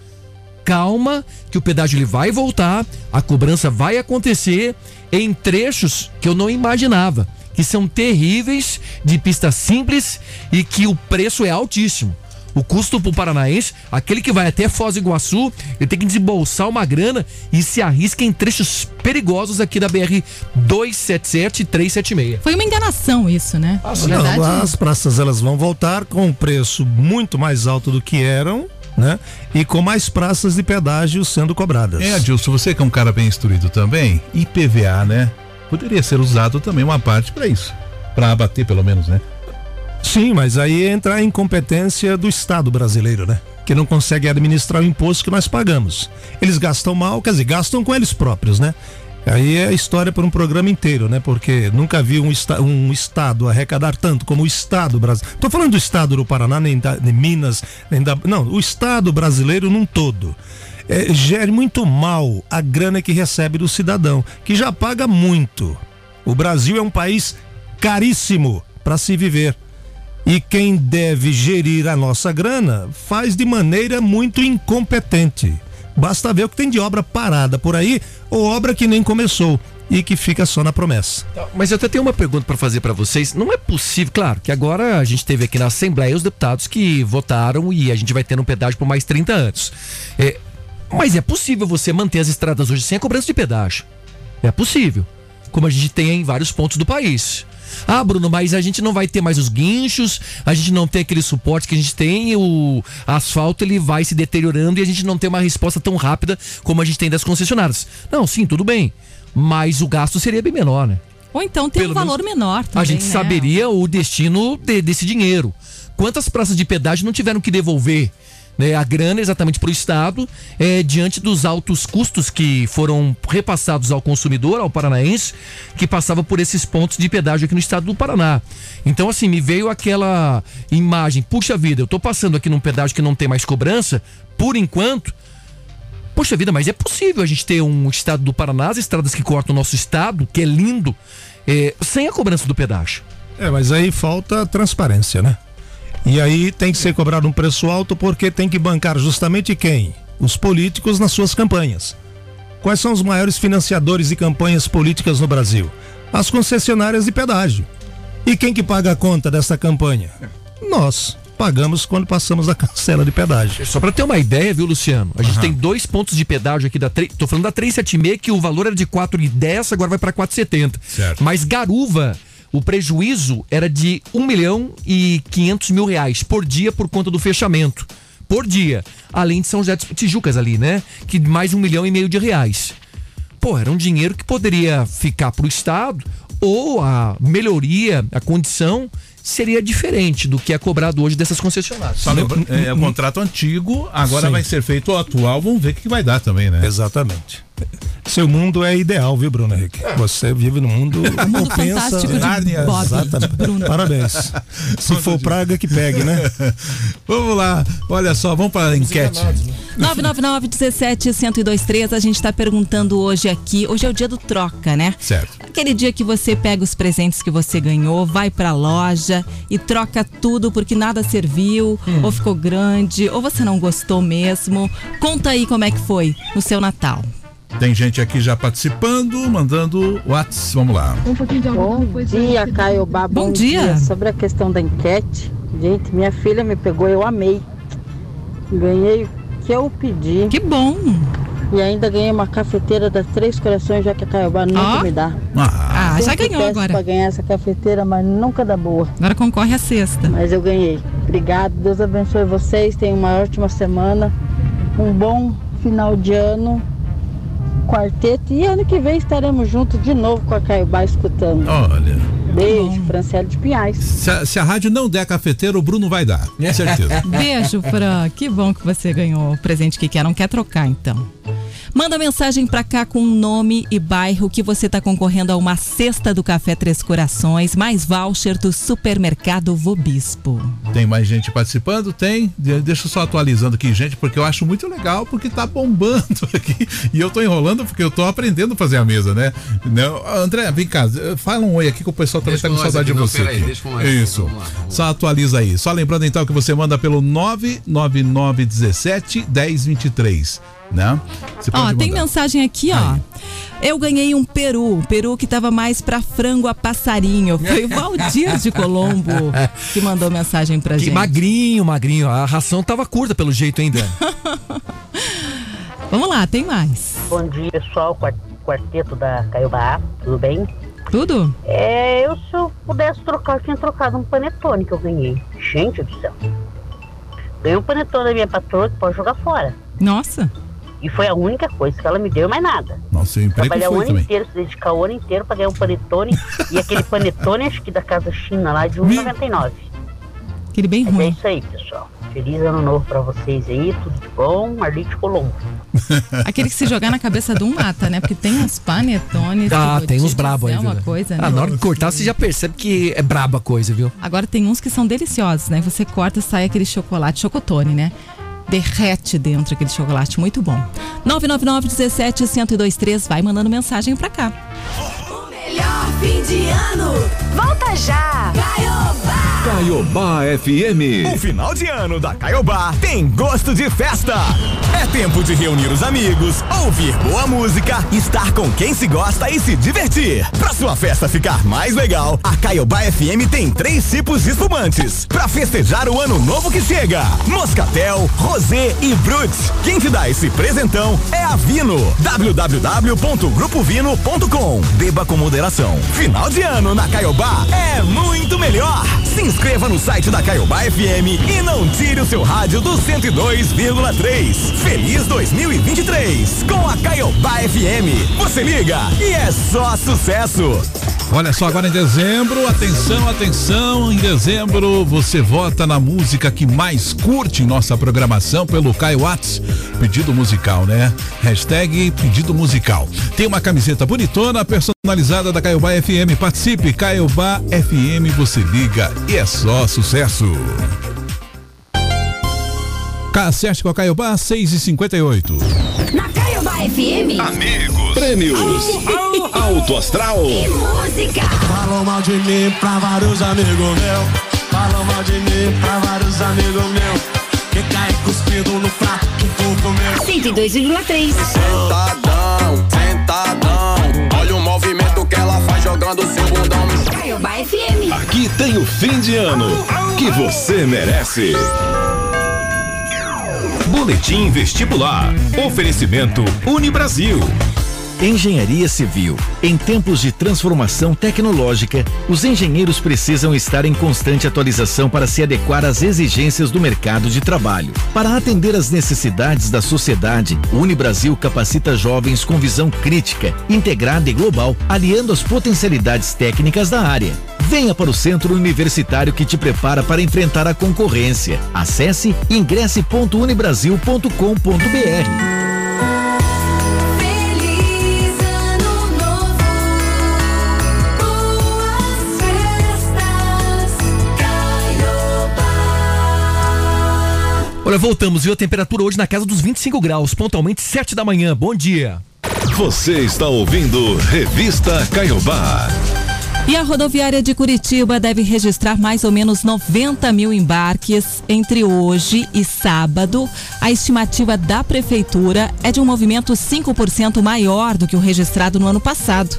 calma que o pedágio ele vai voltar, a cobrança vai acontecer em trechos que eu não imaginava, que são terríveis, de pista simples e que o preço é altíssimo. O custo para o paranaense, aquele que vai até Foz do Iguaçu, ele tem que desembolsar uma grana e se arrisca em trechos perigosos aqui da BR 277 e 376. Foi uma enganação isso, né? Na Não, as praças elas vão voltar com um preço muito mais alto do que eram, né? E com mais praças de pedágio sendo cobradas. É, Adilson, você que é um cara bem instruído também, IPVA, né? Poderia ser usado também uma parte para isso. Para abater, pelo menos, né? Sim, mas aí entra a incompetência do Estado brasileiro, né? Que não consegue administrar o imposto que nós pagamos. Eles gastam mal, quer dizer, gastam com eles próprios, né? Aí é história por um programa inteiro, né? Porque nunca vi um, esta- um estado arrecadar tanto como o estado brasileiro. Tô falando do estado do Paraná, nem da nem Minas, nem da. Não, o estado brasileiro num todo. É, gere muito mal a grana que recebe do cidadão, que já paga muito. O Brasil é um país caríssimo para se viver. E quem deve gerir a nossa grana faz de maneira muito incompetente. Basta ver o que tem de obra parada por aí ou obra que nem começou e que fica só na promessa. Mas eu até tenho uma pergunta para fazer para vocês. Não é possível, claro, que agora a gente teve aqui na Assembleia os deputados que votaram e a gente vai ter um pedágio por mais 30 anos. É, mas é possível você manter as estradas hoje sem a cobrança de pedágio. É possível. Como a gente tem em vários pontos do país. Ah, Bruno, mas a gente não vai ter mais os guinchos, a gente não tem aquele suporte que a gente tem, o asfalto ele vai se deteriorando e a gente não tem uma resposta tão rápida como a gente tem das concessionárias. Não, sim, tudo bem. Mas o gasto seria bem menor, né? Ou então tem Pelo um valor menor também, a gente né? saberia o destino de- desse dinheiro. Quantas praças de pedágio não tiveram que devolver né, a grana exatamente para o Estado eh, diante dos altos custos que foram repassados ao consumidor, ao paranaense, que passava por esses pontos de pedágio aqui no estado do Paraná. Então, assim, me veio aquela imagem, puxa vida, eu tô passando aqui num pedágio que não tem mais cobrança, por enquanto. Poxa vida, mas é possível a gente ter um estado do Paraná, as estradas que cortam o nosso estado, que é lindo, eh, sem a cobrança do pedágio. É, mas aí falta transparência, né? E aí tem que ser cobrado um preço alto porque tem que bancar justamente quem? Os políticos nas suas campanhas. Quais são os maiores financiadores de campanhas políticas no Brasil? As concessionárias de pedágio. E quem que paga a conta dessa campanha? Nós. Pagamos quando passamos da *laughs* cancela de pedágio. Só pra ter uma ideia, viu, Luciano? A gente tem dois pontos de pedágio aqui da. tre- Tô falando da 376, que o valor era de 4,10, agora vai pra 4,70. Certo. Mas Garuva, o prejuízo era de 1 milhão e 500 mil reais por dia por conta do fechamento. Por dia. Além de São José dos Tijucas ali, né? Que mais um milhão e meio de reais. Pô, era um dinheiro que poderia ficar pro Estado ou a melhoria, a condição seria diferente do que é cobrado hoje dessas concessionárias. Só lembra, é, o contrato antigo, agora Sim. vai ser feito o atual, vamos ver o que, que vai dar também, né? Exatamente. Seu mundo é ideal, viu, Bruno Henrique? Você vive no mundo, *laughs* mundo ou pensa. fantástico de Nárnia, Bob, exatamente. Bruno. Parabéns. *laughs* Se for praga, que pegue, né? *laughs* vamos lá, olha só, vamos para a enquete. 999 17 1023 a gente está perguntando hoje aqui. Hoje é o dia do troca, né? Certo. Aquele dia que você pega os presentes que você ganhou, vai pra loja e troca tudo porque nada serviu, ou ficou grande, ou você não gostou mesmo. Conta aí como é que foi no seu Natal. Tem gente aqui já participando, mandando WhatsApp, vamos lá. Bom dia, Caiobá. Bom, Bom dia. Sobre a questão da enquete, gente, minha filha me pegou, eu amei. Ganhei o que eu pedi. Que bom! E ainda ganhei uma cafeteira das Três Corações, já que a Caiobá nunca me dá. Ah, já Sempre ganhou peço agora. Pra ganhar essa cafeteira, mas nunca dá boa. Agora concorre a sexta. Mas eu ganhei. Obrigado, Deus abençoe vocês. Tenham uma ótima semana. Um bom final de ano. Quarteto. E ano que vem estaremos juntos de novo com a Caiobá escutando. Olha. Beijo, Franciele de Pinhais. Se a, se a rádio não der cafeteiro, o Bruno vai dar. Certeza. *laughs* Beijo, Fran. Que bom que você ganhou o presente que quer. Não quer trocar, então. Manda mensagem pra cá com nome e bairro que você tá concorrendo a uma cesta do Café Três Corações, mais voucher do Supermercado Vobispo. Tem mais gente participando? Tem. De- Deixa eu só atualizando aqui, gente, porque eu acho muito legal, porque tá bombando *laughs* aqui. E eu tô enrolando porque eu tô aprendendo a fazer a mesa, né? Não, André, vem cá, fala um oi aqui que o pessoal também Deixa tá com saudade aqui, de não, você. peraí, aqui. deixa com Isso. vamos lá, vamos Só atualiza aí. Só lembrando então que você manda pelo 99917 1023, né? Você Ó, tem mensagem aqui, ó. Eu ganhei um peru, um peru que tava mais pra frango a passarinho. Foi o Valdir de Colombo *laughs* que mandou mensagem pra Que gente. magrinho, magrinho. A ração tava curta pelo jeito ainda. *laughs* Vamos lá, tem mais. Bom dia, pessoal, quar- quarteto da Caiobá, tudo bem? Tudo? É, eu se eu pudesse trocar, eu tinha trocado um panetone que eu ganhei. Gente do céu. Ganhei um panetone da minha patroa que pode jogar fora. Nossa. E foi a única coisa que ela me deu, mais nada. Nossa, emprego Trabalhar o ano também. inteiro, se dedicar o ano inteiro pra ganhar um panetone. e aquele panetone, acho que da Casa China lá, de *laughs* 1,99. Aquele bem Mas ruim. é isso aí, pessoal. Feliz ano novo pra vocês aí, tudo de bom. Marlite Colombo. *laughs* Aquele que se jogar na cabeça de um mata, né? Porque tem uns panetones. Ah, tem te uns brabo aí, viu? uma coisa, ah, né? na hora de cortar, você já percebe que é braba a coisa, viu? Agora tem uns que são deliciosos, né? Você corta e sai aquele chocolate, chocotone, né? Derrete dentro aquele chocolate, muito bom. 999 17 1023, vai mandando mensagem pra cá. Melhor fim de ano. Volta já. Caiobá. Caiobá FM. O final de ano da Caiobá tem gosto de festa. É tempo de reunir os amigos, ouvir boa música, estar com quem se gosta e se divertir. Pra sua festa ficar mais legal, a Caiobá FM tem três tipos de espumantes. Pra festejar o ano novo que chega: Moscatel, Rosé e Brut. Quem te dá esse presentão é a Vino. www.grupovino.com. Beba com moderação. Final de ano na Caiobá é muito melhor. Se inscreva no site da Caiobá FM e não tire o seu rádio do 102,3. Feliz 2023 com a Caiobá FM. Você liga e é só sucesso. Olha só, agora em dezembro, atenção, atenção, em dezembro você vota na música que mais curte em nossa programação pelo Caio Whats, pedido musical, né? Hashtag pedido musical. Tem uma camiseta bonitona, personalizada da Caiobá FM. Participe, Caiobá FM, você liga e é só sucesso. Cacete com a Caiobá, 6 e 58 Na Caiobá FM. Amigos. Prêmios. Alto Astral. E música. Falam mal de mim pra vários amigos meus. Falam mal de mim pra vários amigos meus. Que cai cuspido no prato que tu comeu. 102,3. Sentadão, sentadão. Jogando seu bundão. Caiobá FM. Aqui tem o fim de ano que você merece. Boletim Vestibular. Oferecimento Unibrasil. Engenharia Civil. Em tempos de transformação tecnológica, os engenheiros precisam estar em constante atualização para se adequar às exigências do mercado de trabalho. Para atender às necessidades da sociedade, o Unibrasil capacita jovens com visão crítica, integrada e global, aliando as potencialidades técnicas da área. Venha para o Centro Universitário que te prepara para enfrentar a concorrência. Acesse ingresse.unibrasil.com.br. Olha, voltamos, viu? A temperatura hoje na casa dos 25 graus, pontualmente 7 da manhã. Bom dia. Você está ouvindo Revista Caiobá. E a rodoviária de Curitiba deve registrar mais ou menos 90 mil embarques entre hoje e sábado. A estimativa da prefeitura é de um movimento 5% maior do que o registrado no ano passado.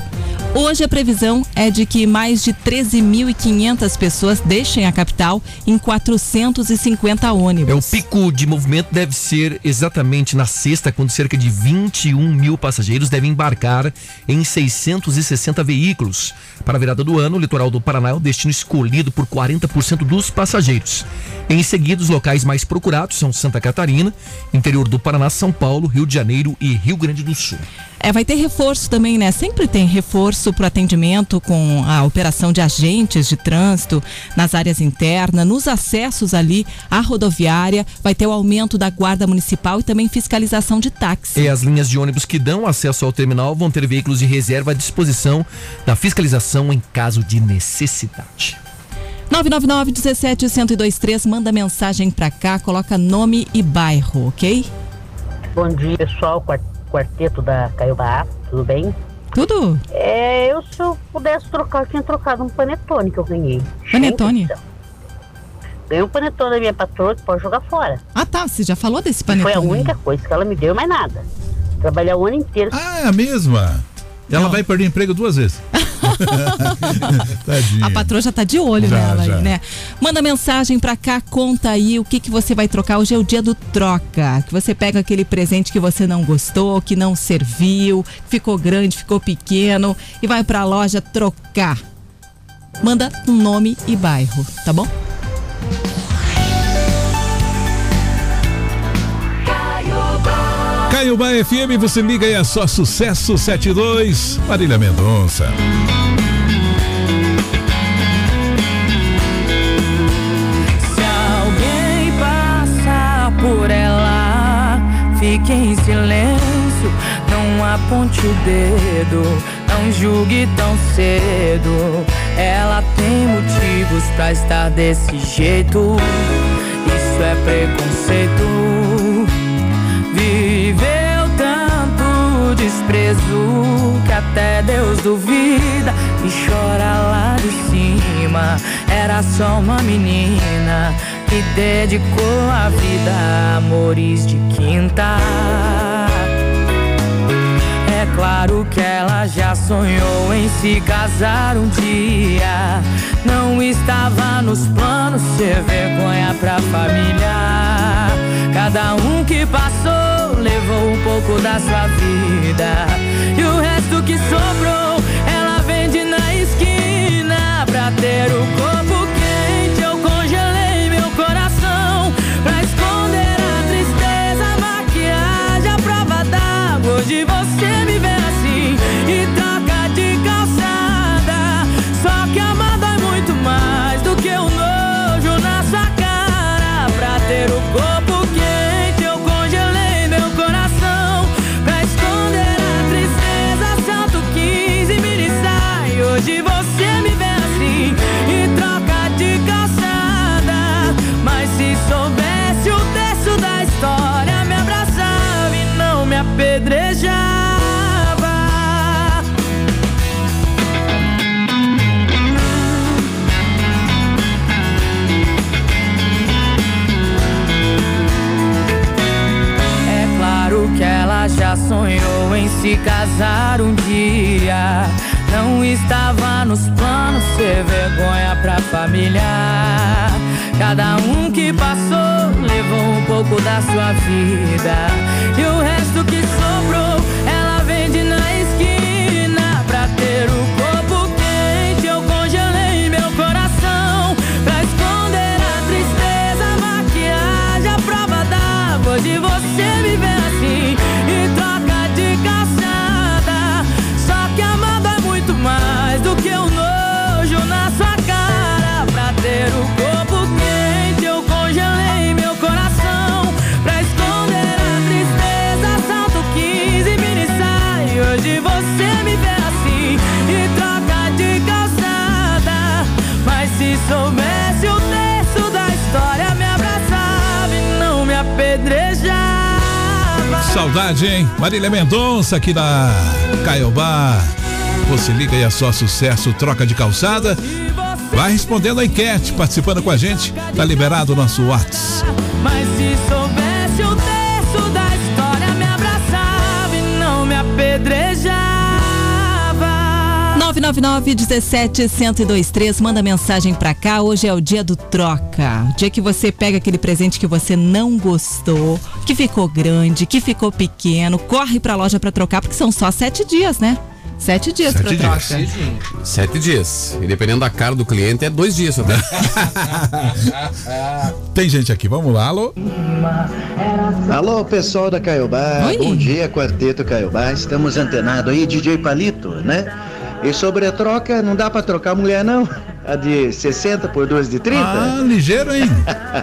Hoje a previsão é de que mais de 13.500 pessoas deixem a capital em 450 ônibus. É, o pico de movimento deve ser exatamente na sexta, quando cerca de 21 mil passageiros devem embarcar em 660 veículos. Para a virada do ano, o litoral do Paraná é o destino escolhido por 40% dos passageiros. Em seguida, os locais mais procurados são Santa Catarina, interior do Paraná, São Paulo, Rio de Janeiro e Rio Grande do Sul. É, vai ter reforço também, né? Sempre tem reforço para o atendimento com a operação de agentes de trânsito nas áreas internas, nos acessos ali à rodoviária. Vai ter o aumento da guarda municipal e também fiscalização de táxi. E as linhas de ônibus que dão acesso ao terminal vão ter veículos de reserva à disposição da fiscalização em caso de necessidade. 999 17 1023 manda mensagem para cá, coloca nome e bairro, ok? Bom dia, pessoal. Quart- Quarteto da Caiobá, tudo bem? Tudo? É, eu se eu pudesse trocar, eu tinha trocado um panetone que eu ganhei. Panetone? Gente. Ganhei um panetone da minha patroa que pode jogar fora. Ah, tá. Você já falou desse E Foi panetone. a única coisa que ela me deu, mais nada. Trabalhei o ano inteiro. Ah, é a mesma? Ela vai perder emprego duas vezes. *laughs* A patroa já tá de olho Já, nela já. aí, né? Manda mensagem pra cá, conta aí o que que você vai trocar. Hoje é o dia do troca. Que você pega aquele presente que você não gostou, que não serviu, ficou grande, ficou pequeno e vai pra loja trocar. Manda um nome e bairro, tá bom? Caiobá FM, você liga aí, é só sucesso 72, Marília Mendonça. Se alguém passar por ela, fique em silêncio, não aponte o dedo, não julgue tão cedo. Ela tem motivos pra estar desse jeito, isso é preconceito. Que até Deus duvida e chora lá de cima. Era só uma menina que dedicou a vida a amores de quinta. É claro que ela já sonhou em se casar um dia. Não estava nos planos ser vergonha pra família. Cada um que passou levou um pouco da sua vida. E o resto que sobrou, ela vende na esquina pra ter o corpo quente. Eu congelei meu coração pra esconder a tristeza, maquiagem, a prova d'água. Hoje você me vê se casar um dia. Não estava nos planos ser vergonha pra família. Cada um que passou levou um pouco da sua vida. E o resto que sobrou, ela vende na esquina pra ter o corpo quente. Eu congelei meu coração pra esconder a tristeza. Maquiagem, a prova d'água de você me ver. Soubesse o terço da história, me abraçava e não me apedrejava. Saudade, hein? Marília Mendonça aqui na Caiobá. Você liga e é só sucesso, troca de calçada. Vai respondendo a enquete, participando com a gente. Tá liberado o nosso WhatsApp. Mas se soubesse 999-17-1023. Manda mensagem pra cá. Hoje é o dia do troca. O dia que você pega aquele presente que você não gostou, que ficou grande, que ficou pequeno, corre pra loja pra trocar, porque são só sete dias, né? Sete dias Sete dias. Sete, Sete dias. E dependendo da cara do cliente, é dois dias até. Né? *laughs* Tem gente aqui, vamos lá, alô? Alô, pessoal da Caiobá. Oi. Bom dia, Quarteto Caiobá. Estamos antenado aí, DJ Palito, né? E sobre a troca, não dá pra trocar a mulher, não? A de 60 por duas de 30? Ah, ligeiro, hein?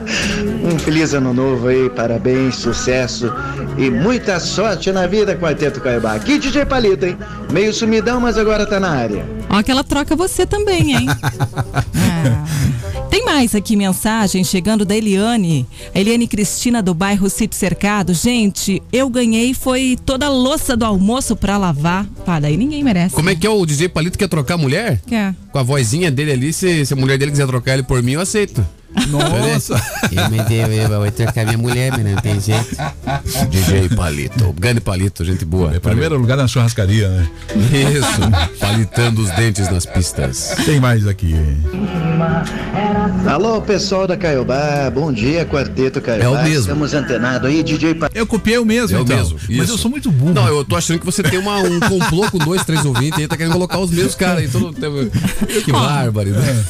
*laughs* um feliz ano novo aí, parabéns, sucesso e muita sorte na vida, Quarteto Caiobá. Aqui, DJ Palito, hein? Meio sumidão, mas agora tá na área. Ó, que ela troca você também, hein? Ah. *laughs* Mais aqui mensagem chegando da Eliane. A Eliane Cristina do bairro Sítio Cercado. Gente, eu ganhei foi toda a louça do almoço pra lavar. Pá, daí ninguém merece. Como é que é o DJ Palito quer trocar a mulher? Quer. Com a vozinha dele ali, se, se a mulher dele quiser trocar ele por mim, eu aceito. Nossa. Eu me deu, eu vou trocar minha mulher, mas não tem jeito. DJ Palito, grande Palito, gente boa. Em primeiro lugar na churrascaria, né? Isso, palitando os dentes nas pistas. Tem mais aqui. Alô, pessoal da Caiobá. Bom dia, Quarteto Caiobá. É o mesmo. Estamos antenados aí, DJ Palito. Eu copiei o mesmo, É o então. mesmo, Mas isso. eu sou muito burro. Não, eu tô achando que você tem uma, um complô com dois, três ouvintes aí, tá querendo colocar os mesmos caras aí. Todo, que bárbaro, né?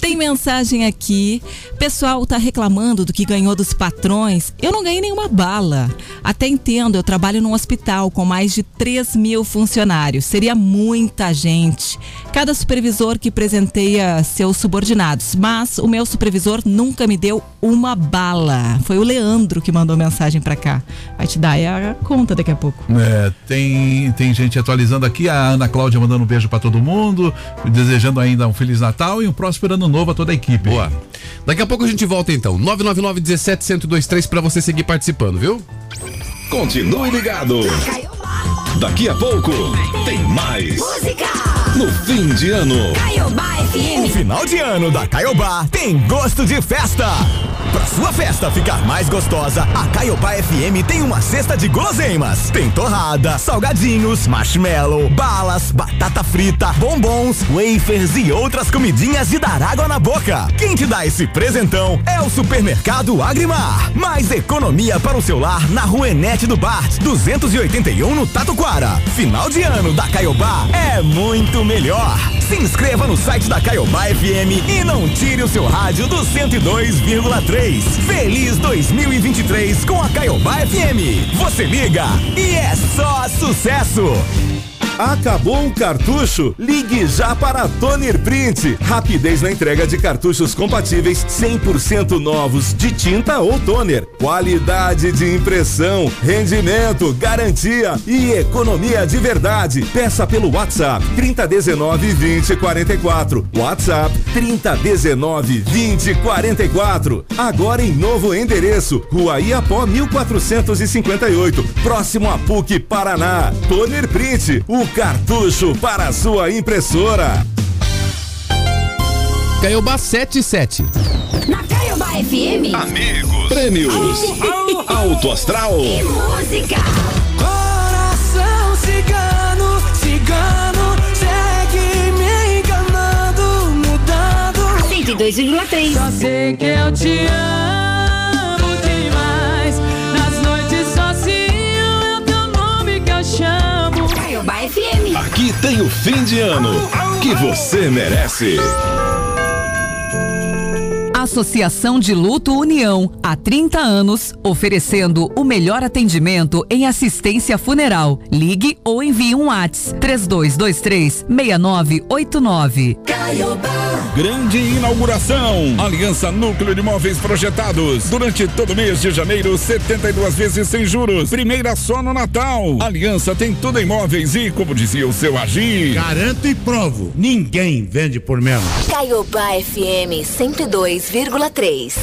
Tem mensagem aqui. Pessoal tá reclamando do que ganhou dos patrões. Eu não ganhei nenhuma bala. Até entendo, eu trabalho num hospital com mais de 3 mil funcionários. Seria muita gente. Cada supervisor que presenteia seus subordinados. Mas o meu supervisor nunca me deu uma bala. Foi o Leandro que mandou mensagem pra cá. Vai te dar a conta daqui a pouco. É, tem, tem gente atualizando aqui, a Ana Cláudia mandando um beijo pra todo mundo, desejando ainda um Feliz Natal e um próspero ano novo a toda a equipe. Boa. Daqui a pouco a gente volta então. 999 17 1023 pra você seguir participando, viu? Continue ligado. Daqui a pouco tem mais. No fim de ano. O final de ano da Caiobá tem gosto de festa. Pra sua festa ficar mais gostosa, a Caiobá FM tem uma cesta de guloseimas. Tem torrada, salgadinhos, marshmallow, balas, batata frita, bombons, wafers e outras comidinhas de dar água na boca. Quem te dá esse presentão é o Supermercado Agrimar. Mais economia para o seu lar na Rua Enete do Bart, 281 no Tatuquara. Final de ano da Caiobá é muito melhor. Se inscreva no site da Caiobá FM e não tire o seu rádio do 102,3. Feliz 2023 com a Caiobá FM. Você liga e é só sucesso. Acabou o cartucho? Ligue já para Toner Print. Rapidez na entrega de cartuchos compatíveis 100% novos de tinta ou toner. Qualidade de impressão, rendimento, garantia e economia de verdade. Peça pelo WhatsApp 3019 2044. WhatsApp 3019 2044. Agora em novo endereço, Rua Iapó 1458, próximo a PUC Paraná. Toner Print, o cartucho para a sua impressora. Caiobá 77. Na Caiobá FM. Amigos. Prêmios. Alto Astral. E música. Coração cigano, cigano, segue me enganando, mudando. 102,3. Só sei que eu te amo Aqui tem o fim de ano que você merece. Associação de Luto União, há 30 anos, oferecendo o melhor atendimento em assistência funeral. Ligue ou envie um WhatsApp 3223 6989. Grande inauguração. Aliança Núcleo de Imóveis Projetados. Durante todo o mês de janeiro, 72 vezes sem juros. Primeira só no Natal. Aliança tem tudo em imóveis e, como dizia o seu Agir. Garanto e provo, ninguém vende por menos. Caiobá FM 102,3.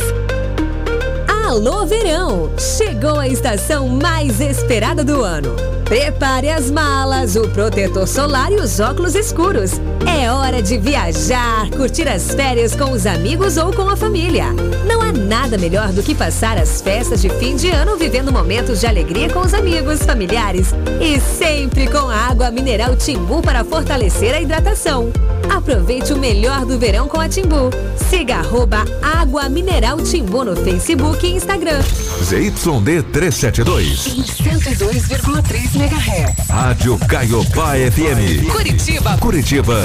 Alô Verão! Chegou a estação mais esperada do ano. Prepare as malas, o protetor solar e os óculos escuros. É hora de viajar, curtir as férias com os amigos ou com a família. Não há nada melhor do que passar as festas de fim de ano vivendo momentos de alegria com os amigos, familiares e sempre com água mineral Timbu para fortalecer a hidratação. Aproveite o melhor do verão com a Timbu. Siga arroba Água Mineral Timbu no Facebook e Instagram. ZYD 372. Em 102,3 MHz. Rádio Caiobá FM. Curitiba. Curitiba.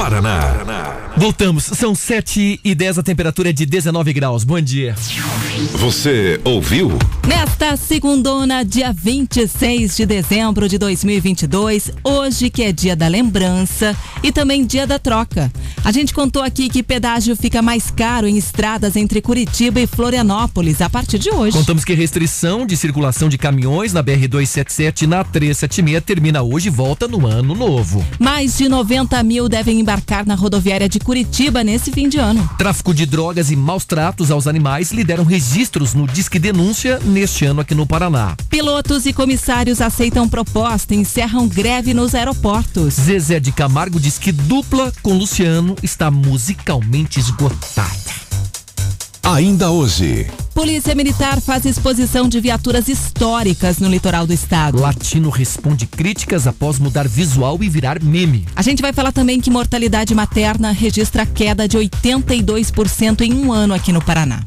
Paraná. Voltamos, são 7 e 10, a temperatura é de 19 graus. Bom dia. Você ouviu? Nesta segundona, dia 26 de dezembro de 2022, hoje que é dia da lembrança e também dia da troca. A gente contou aqui que pedágio fica mais caro em estradas entre Curitiba e Florianópolis a partir de hoje. Contamos que restrição de circulação de caminhões na BR-277 e na 376 termina hoje e volta no ano novo. Mais de 90 mil devem embarcar na rodoviária de Curitiba nesse fim de ano. Tráfico de drogas e maus tratos aos animais lideram registros no Disque Denúncia neste ano aqui no Paraná. Pilotos e comissários aceitam proposta e encerram greve nos aeroportos. Zezé de Camargo diz que dupla com Luciano está musicalmente esgotada. Ainda hoje. Polícia Militar faz exposição de viaturas históricas no litoral do estado. Latino responde críticas após mudar visual e virar meme. A gente vai falar também que mortalidade materna registra queda de 82% em um ano aqui no Paraná.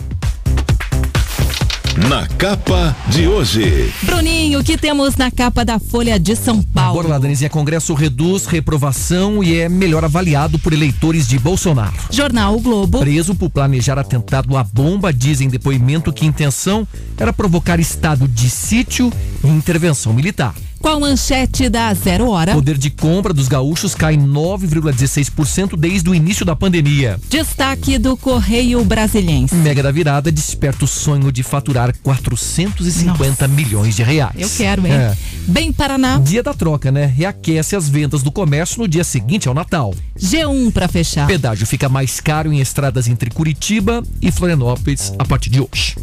Na capa de hoje. Bruninho, o que temos na capa da Folha de São Paulo? Bora lá, Danizinha. Congresso reduz reprovação e é melhor avaliado por eleitores de Bolsonaro. Jornal o Globo. Preso por planejar atentado à bomba, diz em depoimento que a intenção era provocar estado de sítio e intervenção militar. Qual manchete da zero hora? Poder de compra dos gaúchos cai 9,16% desde o início da pandemia. Destaque do Correio Brasiliense. Mega da virada desperta o sonho de faturar 450 milhões de reais. Eu quero, hein? É. Bem Paraná. Dia da troca, né? Reaquece as vendas do comércio no dia seguinte ao Natal. G1 para fechar. Pedágio fica mais caro em estradas entre Curitiba e Florianópolis a partir de hoje.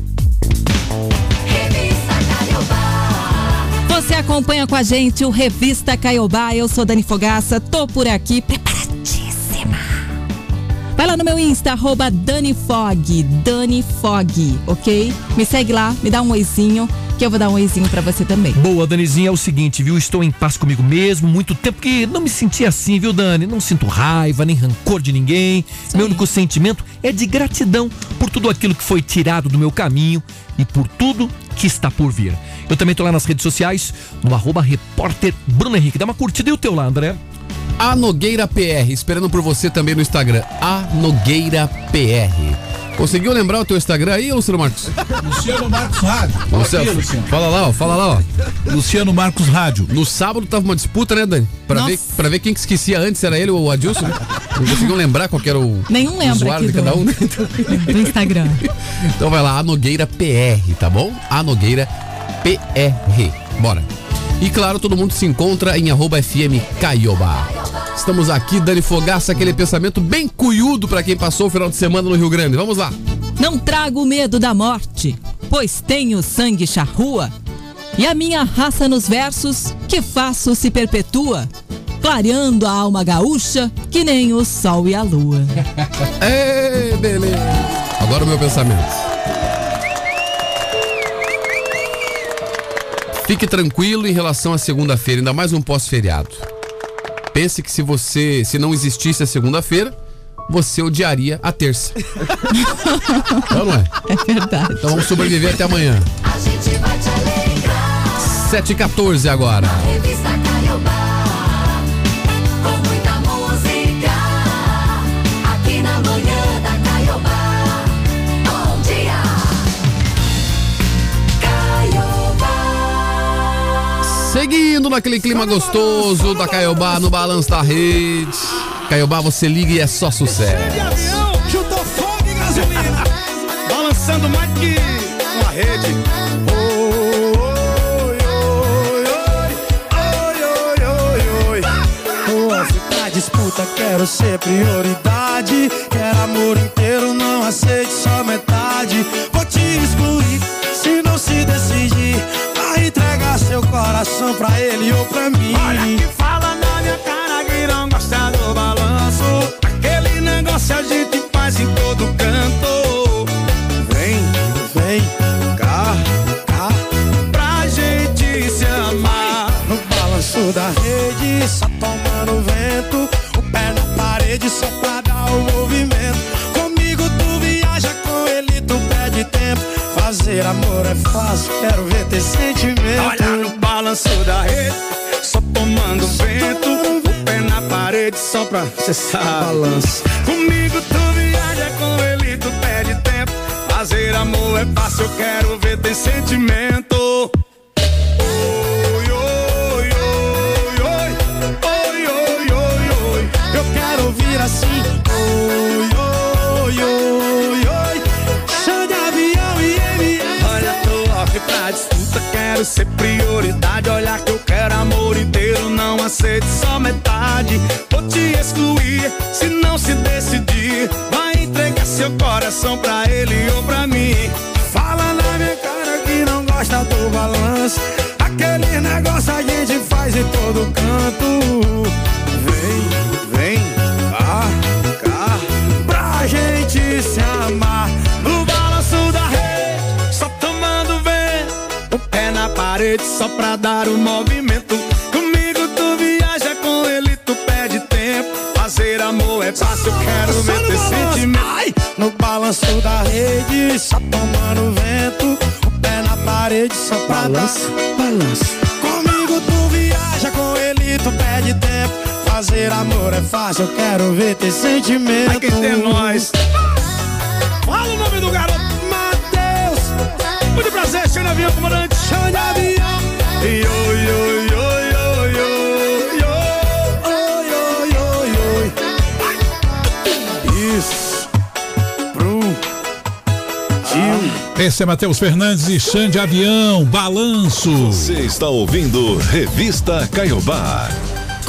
Acompanha com a gente o Revista Caiobá. Eu sou Dani Fogaça, tô por aqui preparadíssima. Vai lá no meu Insta, arroba Dani Fog, Dani Fog, ok? Me segue lá, me dá um oizinho, que eu vou dar um oizinho pra você também. Boa, Danizinha, é o seguinte, viu? Estou em paz comigo mesmo, muito tempo que não me senti assim, viu, Dani? Não sinto raiva, nem rancor de ninguém. meu único sentimento é de gratidão por tudo aquilo que foi tirado do meu caminho e por tudo que está por vir. Eu também tô lá nas redes sociais, no arroba repórter Bruno Henrique. Dá uma curtida e o teu lá, André. A Nogueira PR, esperando por você também no Instagram. A Nogueira PR. Conseguiu lembrar o teu Instagram aí, Luciano Marcos? Luciano Marcos Rádio. Fala Luciano, aqui, Luciano. Fala lá, ó, fala lá, ó. Luciano Marcos Rádio. No sábado tava uma disputa, né, Dani? Pra, Nossa. ver, pra ver quem que esquecia antes, era ele ou o Adilson, né? Não conseguiam lembrar qual que era o Nenhum lembra usuário aqui de cada um, né? Do Instagram. Então vai lá, a Nogueira PR, tá bom? A Nogueira PR. Bora. E claro, todo mundo se encontra em arroba FM Caioba. Estamos aqui, Dani Fogaça, aquele pensamento bem cuiudo pra quem passou o final de semana no Rio Grande. Vamos lá. Não trago medo da morte, pois tenho sangue charrua. E a minha raça nos versos, que faço se perpetua, clareando a alma gaúcha, que nem o sol e a lua. *laughs* Ê, beleza. Agora o meu pensamento. Fique tranquilo em relação à segunda-feira, ainda mais um pós-feriado. Pense que se você, se não existisse a segunda-feira, você odiaria a terça. *laughs* Não, não é? É verdade. Então vamos sobreviver até amanhã. A gente vai te alegrar. 7h14 agora. Naquele clima gostoso da Caiobá no balanço da rede. Caiobá, você liga e é só sucesso. avião, chutou fogo e gasolina. Balançando mais que uma rede. Disputa, quero ser prioridade. Quero amor inteiro, não aceite só metade. Vou te excluir seu coração pra ele ou pra mim. Olha que fala na minha cara que não gosta do balanço. Aquele negócio a gente faz em todo canto. Vem, vem, cá, cá, pra gente se amar. No balanço da rede, só tomando vento. O pé na parede só pra dar o movimento. Comigo tu viaja, com ele tu perde tempo. Fazer amor é fácil, quero ver ter sentimento. Olha balanço da rede, só tomando vento. O pé na parede só pra cê sabe. Balanço. Comigo tu viaja, com ele tu perde tempo. Fazer amor é fácil, eu quero ver ter sentimento. Quero ser prioridade. Olha que eu quero amor inteiro, não aceito só metade. Vou te excluir se não se decidir. Vai entregar seu coração pra só pra dar o movimento. Comigo tu viaja, com ele tu perde tempo. Fazer amor é fácil, quero ver ter sentimento. Ai, no balanço da rede, só tomando vento. O pé na parede só pra balanço, dar. Balanço. Comigo tu viaja, com ele tu perde tempo. Fazer amor é fácil, eu quero ver ter sentimento. Aqui tem nós. Fala o nome do garoto, Matheus. Muito prazer, de avião, comandante. Chama de Esse é Matheus Fernandes e Xande Avião, Balanço. Você está ouvindo Revista Caiobá.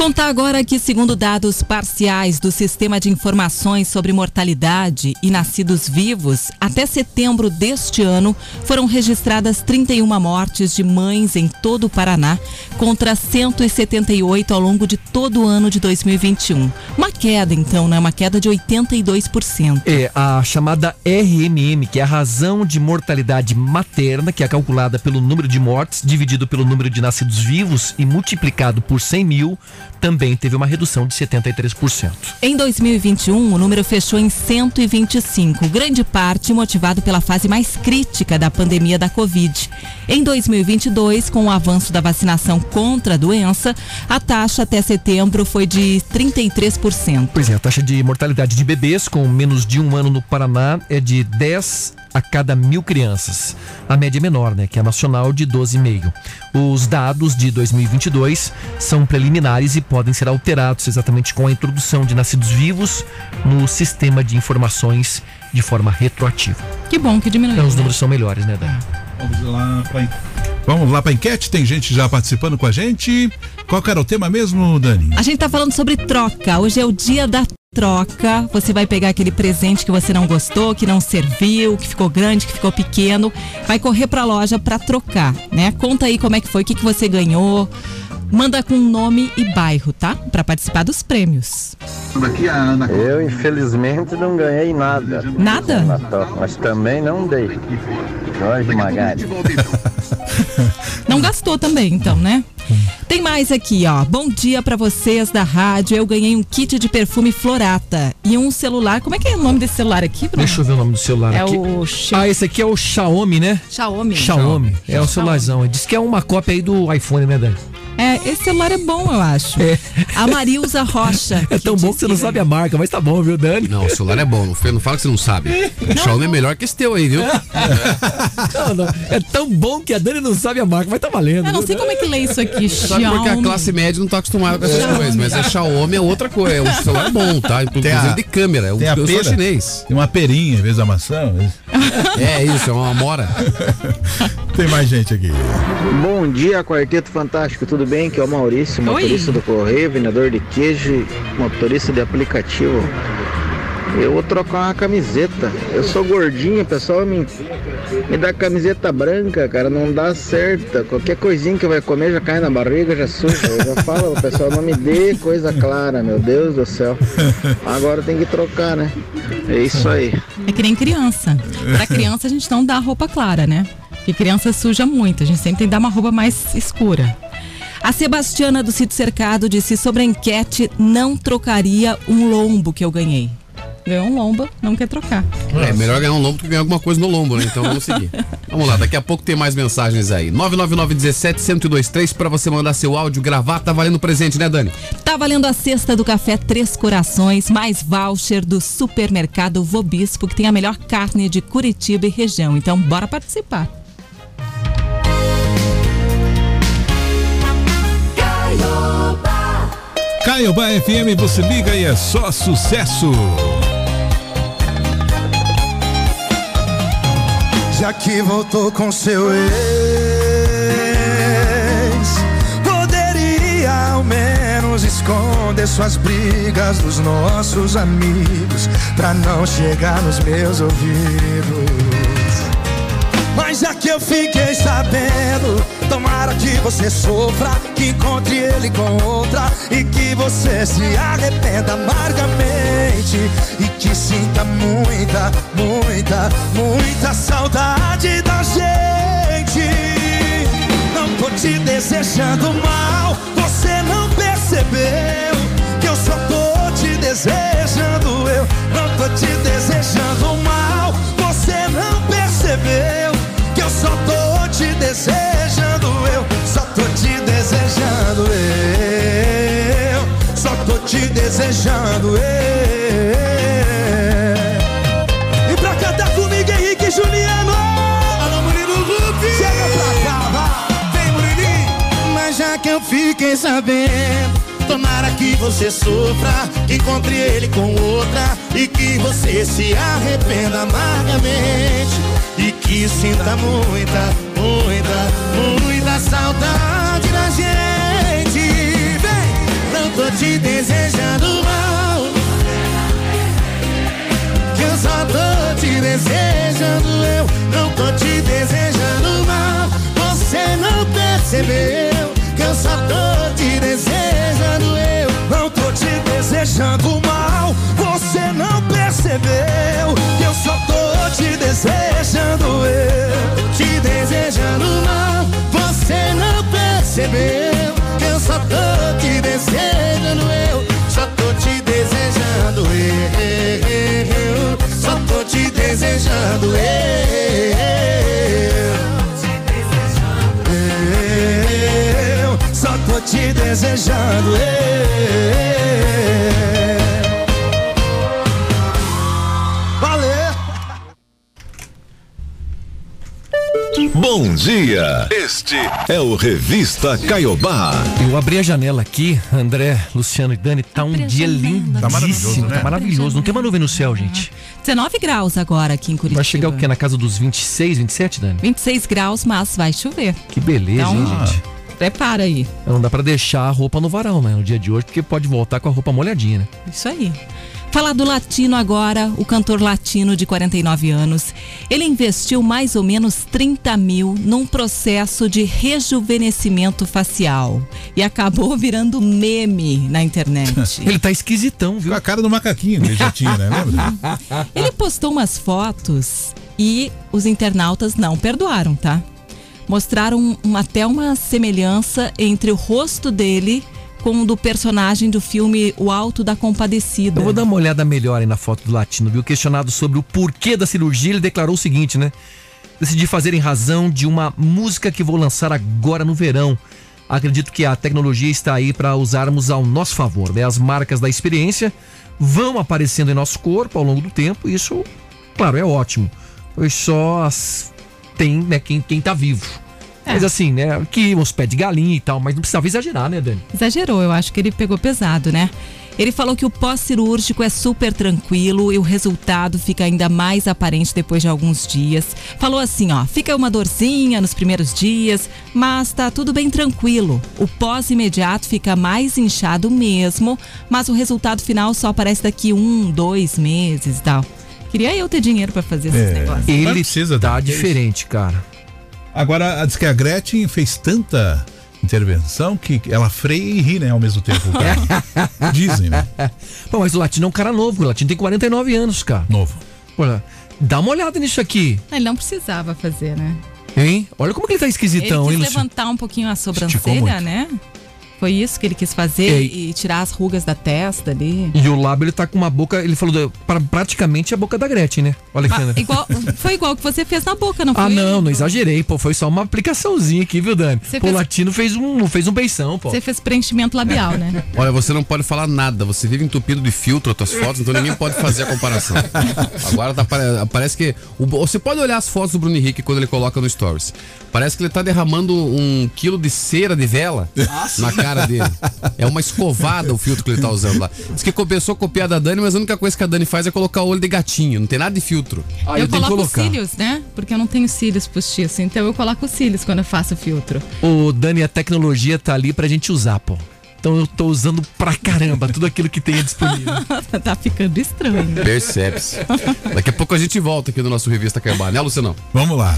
Contar agora que, segundo dados parciais do Sistema de Informações sobre Mortalidade e Nascidos Vivos, até setembro deste ano foram registradas 31 mortes de mães em todo o Paraná, contra 178 ao longo de todo o ano de 2021. Uma queda, então, né? Uma queda de 82%. É a chamada RMM, que é a razão de mortalidade materna, que é calculada pelo número de mortes dividido pelo número de nascidos vivos e multiplicado por 100 mil, também teve uma redução de 73%. Em 2021, o número fechou em 125, grande parte motivado pela fase mais crítica da pandemia da Covid. Em 2022, com o avanço da vacinação contra a doença, a taxa até setembro foi de 33%. Pois é, a taxa de mortalidade de bebês com menos de um ano no Paraná é de 10 a cada mil crianças. A média é menor, né, que é a nacional de 12,5. Os dados de 2022 são preliminares e podem ser alterados exatamente com a introdução de nascidos vivos no sistema de informações de forma retroativa. Que bom que diminuiu. Então os né? números são melhores, né, Dani? Vamos lá pra, Vamos lá pra enquete, tem gente já participando com a gente. Qual era o tema mesmo, Dani? A gente tá falando sobre troca. Hoje é o dia da troca. Você vai pegar aquele presente que você não gostou, que não serviu, que ficou grande, que ficou pequeno, vai correr pra loja pra trocar, né? Conta aí como é que foi, o que, que você ganhou. Manda com nome e bairro, tá? Pra participar dos prêmios. Eu, infelizmente, não ganhei nada. Nada? Mas também não dei. Jorge Magari. *laughs* Não gastou também, então, né? Tem mais aqui, ó. Bom dia pra vocês da rádio. Eu ganhei um kit de perfume Florata e um celular. Como é que é o nome desse celular aqui, Bruno? Deixa eu ver o nome do celular É aqui. o Ah, esse aqui é o Xiaomi, né? Xiaomi. Xiaomi. É o celularzão. Diz que é uma cópia aí do iPhone, né, Dani? É, esse celular é bom, eu acho. A Marilza Rocha. *laughs* É tão bom que você não sabe a marca, mas tá bom, viu, Dani? Não, o celular é bom, não, não fala que você não sabe. O Xiaomi é melhor que esse teu aí, viu? *laughs* Não, não. É tão bom que a Dani não sabe a marca, mas tá valendo. Eu não sei como é que lê isso aqui, Sabe porque a Xiaomi. classe média não tá acostumada com essas Xiaomi. coisas, mas a Xiaomi é outra coisa. O celular é bom, tá? Inclusive a- de câmera. Eu, Tem a eu sou chinês. Tem uma perinha em vez da maçã. É isso, é uma mora. *laughs* Tem mais gente aqui. Bom dia, Quarteto Fantástico, tudo bem? Que é o Maurício, motorista do Correio, vendedor de queijo, e motorista de aplicativo. Eu vou trocar uma camiseta. Eu sou gordinho, o pessoal me, me dá camiseta branca, cara, não dá certo. Qualquer coisinha que vai comer já cai na barriga, já suja. Eu já falo, o pessoal não me dê coisa clara, meu Deus do céu. Agora tem que trocar, né? É isso aí. É que nem criança. Pra *laughs* criança a gente não dá roupa clara, né? Porque criança suja muito, a gente sempre tem que dar uma roupa mais escura. A Sebastiana do Sítio Cercado disse sobre a enquete não trocaria um lombo que eu ganhei. Ganhou um lombo, não quer trocar. É, melhor ganhar um lombo do que ganhar alguma coisa no lombo, né? Então vamos seguir. *laughs* Vamos lá, daqui a pouco tem mais mensagens aí. 999-17-1023 pra você mandar seu áudio gravar. Tá valendo presente, né, Dani? Tá valendo a cesta do café Três Corações, mais voucher do supermercado Vobispo, que tem a melhor carne de Curitiba e região. Então, bora participar. Caiobá FM, você liga e é só sucesso. Já que voltou com seu ex, poderia ao menos esconder suas brigas dos nossos amigos, pra não chegar nos meus ouvidos. Mas já que eu fiquei sabendo, tomara que você sofra, que encontre ele com outra e que você se arrependa amargamente e que sinta muita, muita, muita saudade da gente. Não tô te desejando mal, você não percebeu que eu só tô te desejando. Eu não tô te desejando mal, você não percebeu só tô te desejando. Eu só tô te desejando. Eu só tô te desejando. Eu. E pra cantar comigo, Henrique e Juliano. Alô, Murilo Rupi. Chega pra cá, vai. Vem, Murilinho. Mas já que eu fiquei sabendo. Tomara que você sofra, que encontre ele com outra e que você se arrependa amargamente e que sinta muita, muita, muita saudade da gente. Vem, não tô te desejando mal, que eu só tô te desejando. Eu não tô te desejando mal, você não percebeu que eu só tô te desejando. Eu não tô te desejando mal, você não percebeu que eu só tô te desejando. Eu te desejando mal, você não percebeu eu só tô te desejando. Eu só tô te desejando. Eu só tô te desejando. Eu só tô te desejando. Valeu! Bom dia. Este é o Revista Caiobá. Eu abri a janela aqui, André, Luciano e Dani, tá um dia lindíssimo, Tá maravilhoso, né? tá maravilhoso. Não tem uma nuvem no céu, gente. 19 graus agora aqui em Curitiba. Vai chegar o quê? Na casa dos 26, 27, Dani? 26 graus, mas vai chover. Que beleza, Então, hein, gente? Prepara aí. Não dá pra deixar a roupa no varal, né? No dia de hoje, porque pode voltar com a roupa molhadinha, né? Isso aí. Falar do latino agora, o cantor latino de 49 anos. Ele investiu mais ou menos 30 mil num processo de rejuvenescimento facial. E acabou *laughs* virando meme na internet. *laughs* Ele tá esquisitão, viu? Com a cara do macaquinho que ele já tinha, né? Lembra? Ele postou umas fotos e os internautas não perdoaram, tá? Mostraram até uma semelhança entre o rosto dele com o do personagem do filme O Alto da Compadecida. Eu vou dar uma olhada melhor aí na foto do latino, viu? Questionado sobre o porquê da cirurgia, ele declarou o seguinte, né? Decidi fazer em razão de uma música que vou lançar agora no verão. acredito que a tecnologia está aí para usarmos ao nosso favor. Né? As marcas da experiência vão aparecendo em nosso corpo ao longo do tempo. E isso, claro, é ótimo. Pois só as- tem né, quem, quem tá vivo. Mas assim, né? Que uns pés de galinha e tal, mas não precisava exagerar, né, Dani? Exagerou, eu acho que ele pegou pesado, né? Ele falou que o pós-cirúrgico é super tranquilo e o resultado fica ainda mais aparente depois de alguns dias. Falou assim, ó, fica uma dorzinha nos primeiros dias, mas tá tudo bem tranquilo. O pós-imediato fica mais inchado mesmo, mas o resultado final só aparece daqui um, dois meses e tal. Queria eu ter dinheiro pra fazer esses negócios. Ele precisa tá dar. diferente, cara. Agora, diz que a Gretchen fez tanta intervenção que ela freia e ri, né, ao mesmo tempo. cara. *laughs* Dizem, né? Pô, mas o Latino é um cara novo, o Latino tem 49 anos, cara. Novo. Pô, dá uma olhada nisso aqui, Ele não precisava fazer, né? hein? Olha como que ele tá esquisitão, ele hein, quis Luciano? levantar um pouquinho a sobrancelha, né? Foi isso que ele quis fazer É, e tirar as rugas da testa ali. E o lábio, ele tá com uma boca, ele falou, pra- praticamente a boca da Gretchen, né? O Alexandre. Ah, igual, foi igual que você fez na boca, não foi? Ah, não, não exagerei, pô. Foi só uma aplicaçãozinha aqui, viu, Dani? Você pô, o fez- Latino fez um, fez um beição, pô. Você fez preenchimento labial, né? *laughs* Olha, você não pode falar nada, você vive entupido de filtro as tuas fotos, então ninguém pode fazer a comparação. *laughs* Agora tá, pare- parece que. o- você pode olhar as fotos do Bruno Henrique quando ele coloca no Stories. Parece que ele tá derramando um quilo de cera de vela na cara dele. É uma escovada o filtro que ele tá usando lá. Diz que começou a copiar da Dani, mas a única coisa que a Dani faz é colocar o olho de gatinho. Não tem nada de filtro. eu coloco cílios, né? Porque eu não tenho cílios postiços. Então eu coloco cílios quando eu faço filtro. Ô, Dani, a tecnologia tá ali pra gente usar, pô. Então eu tô usando pra caramba tudo aquilo que tem disponível. *laughs* tá ficando estranho. Percebe-se. Daqui a pouco a gente volta aqui no nosso Revista Caiobá, né, Luciano? Vamos lá.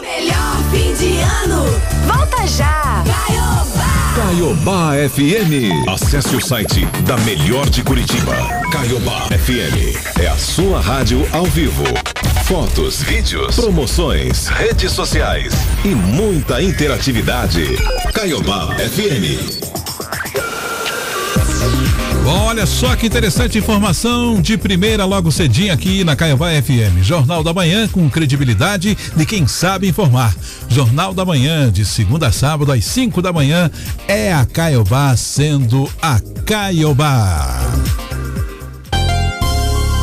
Melhor fim de ano. Volta já. Caiobá. Caiobá FM. Acesse o site da Melhor de Curitiba. Caiobá FM. É a sua rádio ao vivo. Fotos, vídeos, promoções, redes sociais e muita interatividade. Caiobá FM. Bom, olha só que interessante informação de primeira logo cedinho aqui na Caiobá FM. Jornal da Manhã com credibilidade de quem sabe informar. Jornal da Manhã de segunda a sábado às 5 da manhã é a Caiobá sendo a Caiobá.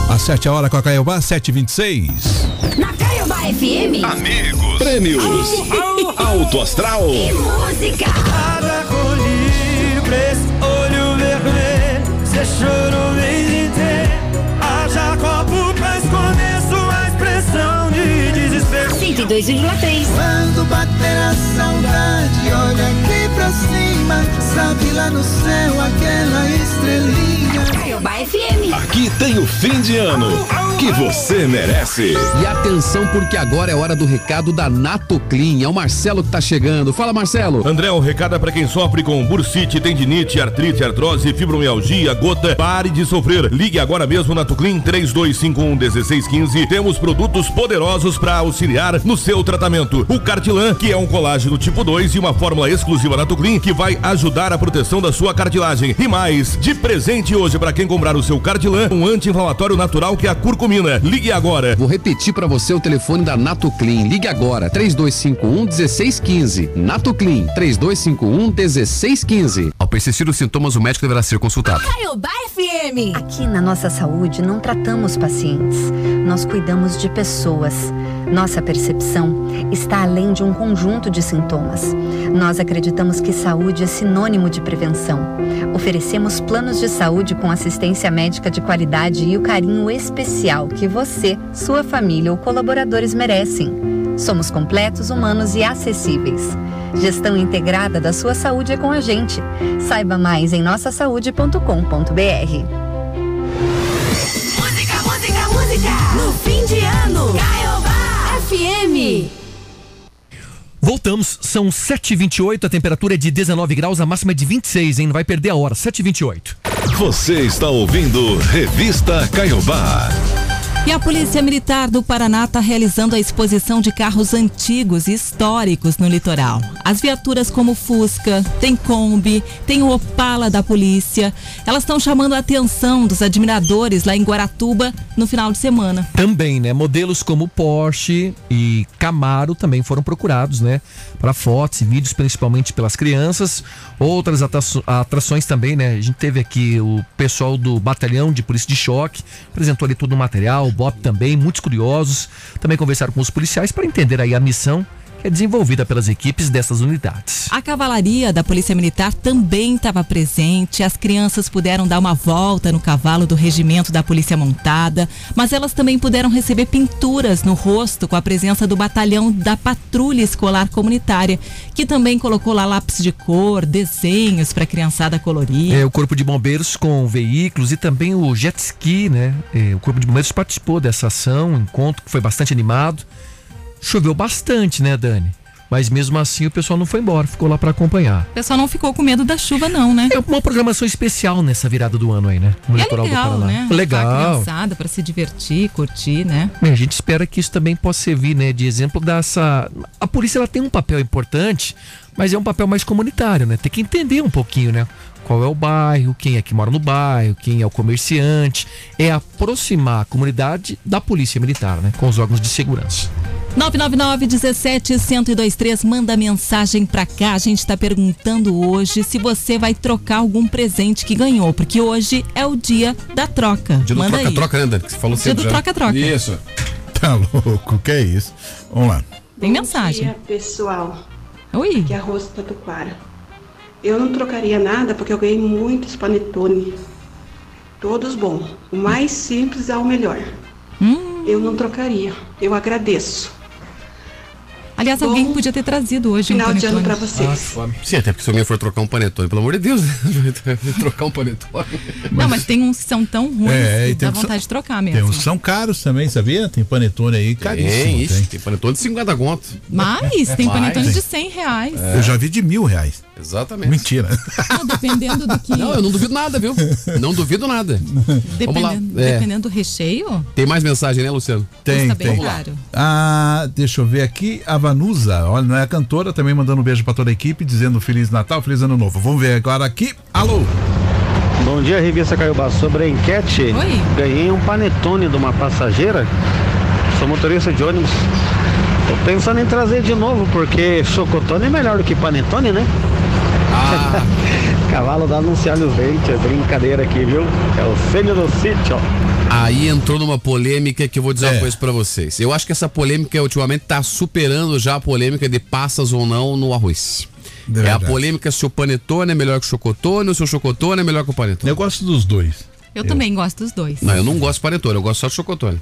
Às 7 horas com a Caiobá, 7h26. Na Caiobá FM. Amigos. Prêmios. Alto Astral. E música. Vermelho, cê chorou o mês inteiro. Haja copo pra esconder sua expressão de desespero. 102,3. Quando bater a saudade, olha aqui pra cima. Sabe lá no céu aquela estrelinha. Caiobá FM. Aqui tem o fim de ano que você merece. E atenção, porque agora é hora do recado da Nato Clean. É o Marcelo que tá chegando. Fala, Marcelo. André, o recado é para quem sofre com bursite, tendinite, artrite, artrose, fibromialgia, gota. Pare de sofrer. Ligue agora mesmo na Tuclin 32511615. Temos produtos poderosos para auxiliar no seu tratamento. O Cartilan, que é um colágeno tipo 2 e uma fórmula exclusiva na Tuclin que vai ajudar a proteção da sua cartilagem. E mais, de presente hoje para quem comprar o seu Cartilan, um anti-inflamatório natural que é a curcumina. Ligue agora. Vou repetir pra você o telefone da Nato Clean. Ligue agora, 3251 1615. Nato Clean, 3251 1615. Ao persistir os sintomas, o médico deverá ser consultado. Caiobá FM. Aqui na nossa saúde não tratamos pacientes, nós cuidamos de pessoas. Nossa percepção está além de um conjunto de sintomas. Nós acreditamos que saúde é sinônimo de prevenção. Oferecemos planos de saúde com assistência médica de qualidade e o carinho especial que você, sua família ou colaboradores merecem. Somos completos, humanos e acessíveis. Gestão integrada da sua saúde é com a gente. Saiba mais em nossasaude.com.br. Música, música, música. No fim de ano. Caiobá FM. Voltamos, são 7h28, a temperatura é de 19 graus, a máxima é de 26, hein? Não vai perder a hora, 7h28. Você está ouvindo Revista Caiobá. E a Polícia Militar do Paraná está realizando a exposição de carros antigos e históricos no litoral. As viaturas como Fusca, tem Kombi, tem o Opala da polícia. Elas estão chamando a atenção dos admiradores lá em Guaratuba no final de semana. Também, né? Modelos como Porsche e Camaro também foram procurados, né? Para fotos e vídeos, principalmente pelas crianças. Outras atrações também, né? A gente teve aqui o pessoal do Batalhão de Polícia de Choque, apresentou ali todo o material, o BOP também, muitos curiosos. Também conversaram com os policiais para entender aí a missão é desenvolvida pelas equipes dessas unidades. A cavalaria da Polícia Militar também estava presente. As crianças puderam dar uma volta no cavalo do regimento da Polícia Montada, mas elas também puderam receber pinturas no rosto com a presença do batalhão da Patrulha Escolar Comunitária, que também colocou lá lápis de cor, desenhos para a criançada colorir. É, o Corpo de Bombeiros com veículos e também o jet ski, né? É, o Corpo de Bombeiros participou dessa ação, um encontro que foi bastante animado. Choveu bastante, né, Dani? Mas mesmo assim o pessoal não foi embora, ficou lá para acompanhar. O pessoal não ficou com medo da chuva, não, né? É uma programação especial nessa virada do ano aí, né? No é litoral legal, do Paraná. né? Legal. para se divertir, curtir, né? Bem, a gente espera que isso também possa servir, né, de exemplo dessa. A polícia ela tem um papel importante, mas é um papel mais comunitário, né? Tem que entender um pouquinho, né? Qual é o bairro, quem é que mora no bairro, quem é o comerciante. É aproximar a comunidade da polícia militar, né? Com os órgãos de segurança. 999 17 1023 manda mensagem pra cá. A gente tá perguntando hoje se você vai trocar algum presente que ganhou, porque hoje é o dia da troca. Dia do manda aí. troca-troca, né, Dani? Que você falou Dia do troca-troca. Isso. Tá louco, que é isso? Vamos lá. Tem mensagem. Bom dia, pessoal. Oi. Aqui é a Rosa Tatuquara. Eu não trocaria nada porque eu ganhei muitos panetone. Todos bons. O mais simples é o melhor. Hum. Eu não trocaria. Eu agradeço. Aliás, alguém podia ter trazido hoje final um de ano pra vocês. Sim, até porque se alguém for trocar um panetone, pelo amor de Deus, né? *laughs* trocar um panetone. Não, mas tem uns que são tão ruins É, que tem dá vontade são- de trocar Tem mesmo. uns que são caros também, sabia? Tem panetone aí caríssimo. Tem, isso, tem. tem panetone de 50 conto. Mas tem Mais. panetone de 100 reais. Eu já vi de mil reais. Exatamente. Mentira. Não, dependendo do que. Não, eu não duvido nada, viu? Não duvido nada. Vamos lá. Dependendo, É. dependendo do recheio, Tem mais mensagem, né, Luciano? Tem, custa bem tem. caro. Ah, deixa eu ver aqui. A Vanusa, olha, não é a cantora, também mandando um beijo pra toda a equipe, dizendo Feliz Natal, Feliz Ano Novo. Vamos ver agora aqui. Alô? Bom dia, revista Caiobá. Sobre a enquete, Oi. ganhei um panetone de uma passageira. Sou motorista de ônibus. Tô pensando em trazer de novo, porque chocotone é melhor do que panetone, né? Ah. *laughs* Cavalo da Anunciado Verde, é brincadeira aqui, viu? É o Cênio do Sítio. Aí entrou numa polêmica que eu vou dizer É. uma coisa pra vocês. Eu acho que essa polêmica ultimamente tá superando já a polêmica de passas ou não no arroz. De é a polêmica se o panetone é melhor que o chocotone ou se o chocotone é melhor que o panetone. Eu gosto dos dois. Eu, também gosto dos dois. Não, eu não gosto de panetone, eu gosto só de chocotone.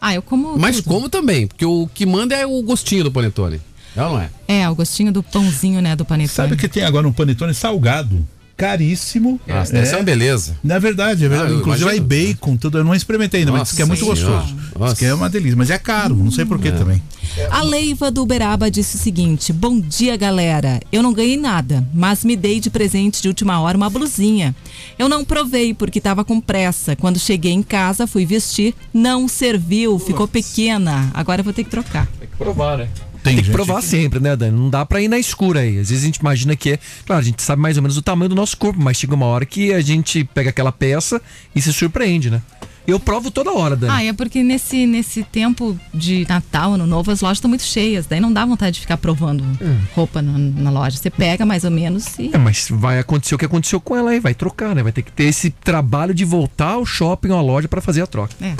Ah, eu como. Mas tudo. como também, porque o que manda é o gostinho do panetone. É ou não é? É, o gostinho do pãozinho, né, do panetone. Sabe que tem agora um panetone salgado? Caríssimo. Nossa, deve ser uma beleza. Na verdade, é verdade. Ah, eu Inclusive aí imagino. bacon, tudo. Eu não experimentei ainda, mas Nossa diz que é muito Senhora. gostoso. Nossa. Diz que é uma delícia. Mas é caro, não sei porquê também. A Leiva do Uberaba disse o seguinte: Bom dia, galera. Eu não ganhei nada, mas me dei de presente de última hora uma blusinha. Eu não provei porque estava com pressa. Quando cheguei em casa, fui vestir, não serviu, ficou pequena. Agora eu vou ter que trocar. Provar, né? Tem, que gente provar sempre, né, Dani? Não dá pra ir na escura aí. Às vezes a gente imagina que é. Claro, a gente sabe mais ou menos o tamanho do nosso corpo, mas chega uma hora que a gente pega aquela peça e se surpreende, né? Eu provo toda hora, Dani. Ah, é porque nesse, nesse tempo de Natal, Ano Novo, as lojas estão muito cheias. Daí não dá vontade de ficar provando roupa na, na loja. Você pega mais ou menos e. É, mas vai acontecer o que aconteceu com ela aí, vai trocar, né? Vai ter que ter esse trabalho de voltar ao shopping ou à loja pra fazer a troca. É.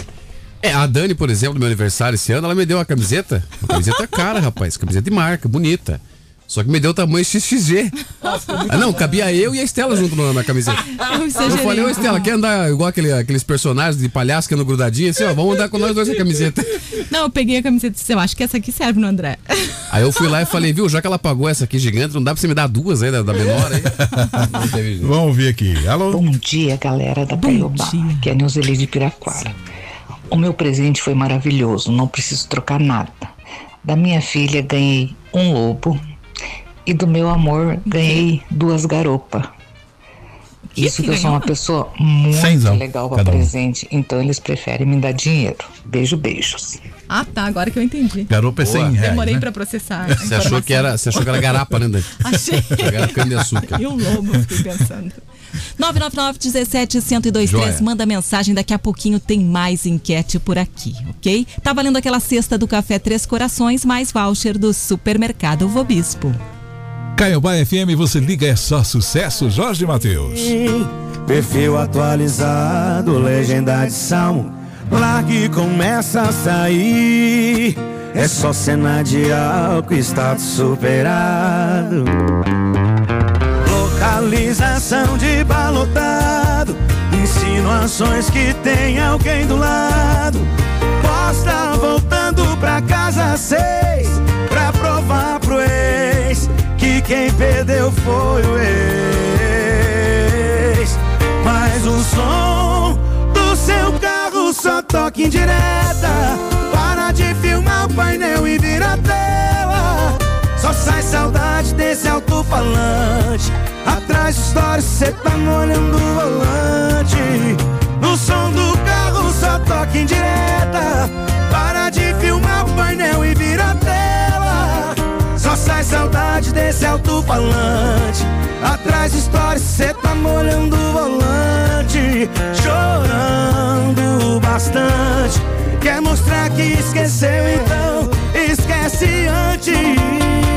É, a Dani, por exemplo, no meu aniversário esse ano, ela me deu uma camiseta. Uma camiseta *laughs* cara, rapaz. Camiseta de marca, bonita. Só que me deu o tamanho XXG. Ah, não, cabia eu e a Estela junto na, na camiseta. *laughs* Eu Eu falei, ô Estela, quer andar igual aquele- aqueles personagens de palhaço que andam grudadinhos? Assim, ó, vamos andar com nós dois na camiseta. *laughs* Não, eu peguei a camiseta e disse, eu acho que essa aqui serve no André. Aí eu fui lá e falei, viu, já que ela pagou essa aqui gigante, não dá pra você me dar duas aí da, da menor aí? Jeito. Vamos ouvir aqui. Alô? Bom dia, galera da Caiobá, que é a Neuzeli de Piraquara. O meu presente foi maravilhoso, não preciso trocar nada. Da minha filha ganhei um lobo e do meu amor ganhei duas garopas. Isso que eu sou uma pessoa muito Cenzão, legal para cada um. presente, então eles preferem me dar dinheiro. Beijo, beijos. Ah, tá, agora que eu entendi. Garopa é 100 reais. Demorei né? pra processar. Você achou que era, você achou que era garapa, né, Dani? Achei. Era cana-de-açúcar. E um lobo, fiquei pensando. 999 17 1023 Joia. manda mensagem, daqui a pouquinho tem mais enquete por aqui, ok? Tá valendo aquela cesta do Café Três Corações, mais voucher do Supermercado Vobispo. Caiobá FM, você liga, é só sucesso, Jorge Matheus. Perfil atualizado, legenda de salmo. Lá que começa a sair. É só cena de álcool, status superado. Localização de balotado. Insinuações que tem alguém do lado. Posta voltando pra casa seis. Pra provar pro ex que quem perdeu foi o ex. Mas o som do seu carro só toca em direta. Para de filmar o painel e vira a tela. Só sai saudade desse alto-falante. Atrás de história, cê tá molhando o volante. No som do carro só toca em direta. Para de filmar o painel e vira a tela. Só sai saudade desse alto-falante. Atrás de história, cê tá molhando o volante. Chorando bastante. Quer mostrar que esqueceu, então esquece antes.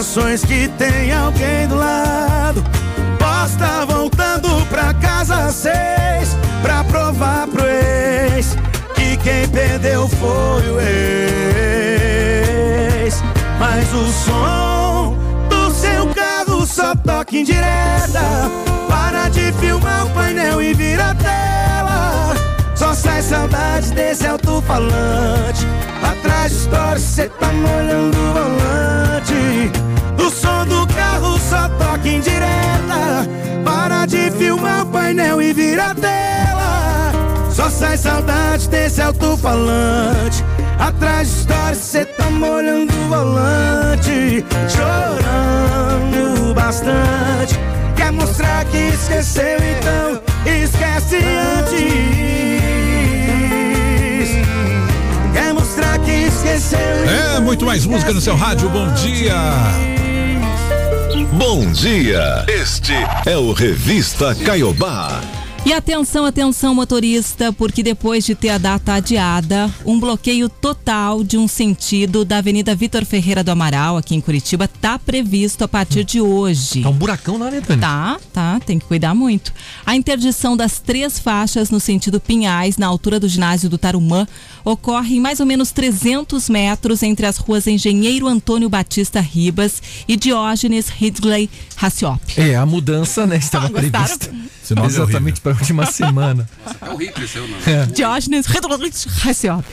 Insinuações que tem alguém do lado. Posta voltando pra casa seis. Pra provar pro ex que quem perdeu foi o ex. Mas o som do seu carro só toca em direta. Para de filmar o painel e vira tela. Só sai saudade desse alto-falante. Atrás de história, cê tá molhando o volante. O som do carro só toca em direta. Para de filmar o painel e vira a tela. Só sai saudade desse alto-falante. Atrás de história, cê tá molhando o volante. Chorando bastante. Quer mostrar que esqueceu, então esquece antes. Quer mostrar que esqueceu. É, muito mais música no seu rádio, bom dia. Bom dia. Este é o Revista Caiobá. E atenção, atenção, motorista, porque depois de ter a data adiada, um bloqueio total de um sentido da Avenida Vitor Ferreira do Amaral, aqui em Curitiba, tá previsto a partir de hoje. Tá um buracão lá, né, Dani? Tá, tá, tem que cuidar muito. A interdição das três faixas no sentido Pinhais, na altura do ginásio do Tarumã, ocorre em mais ou menos 300 metros entre as ruas Engenheiro Antônio Batista Ribas e Diógenes Ridley Raciop. É, a mudança, né, estava gostaram? prevista. É Exatamente para a última semana. É horrível esse o nome. É. Diógenes Ridley Raciop.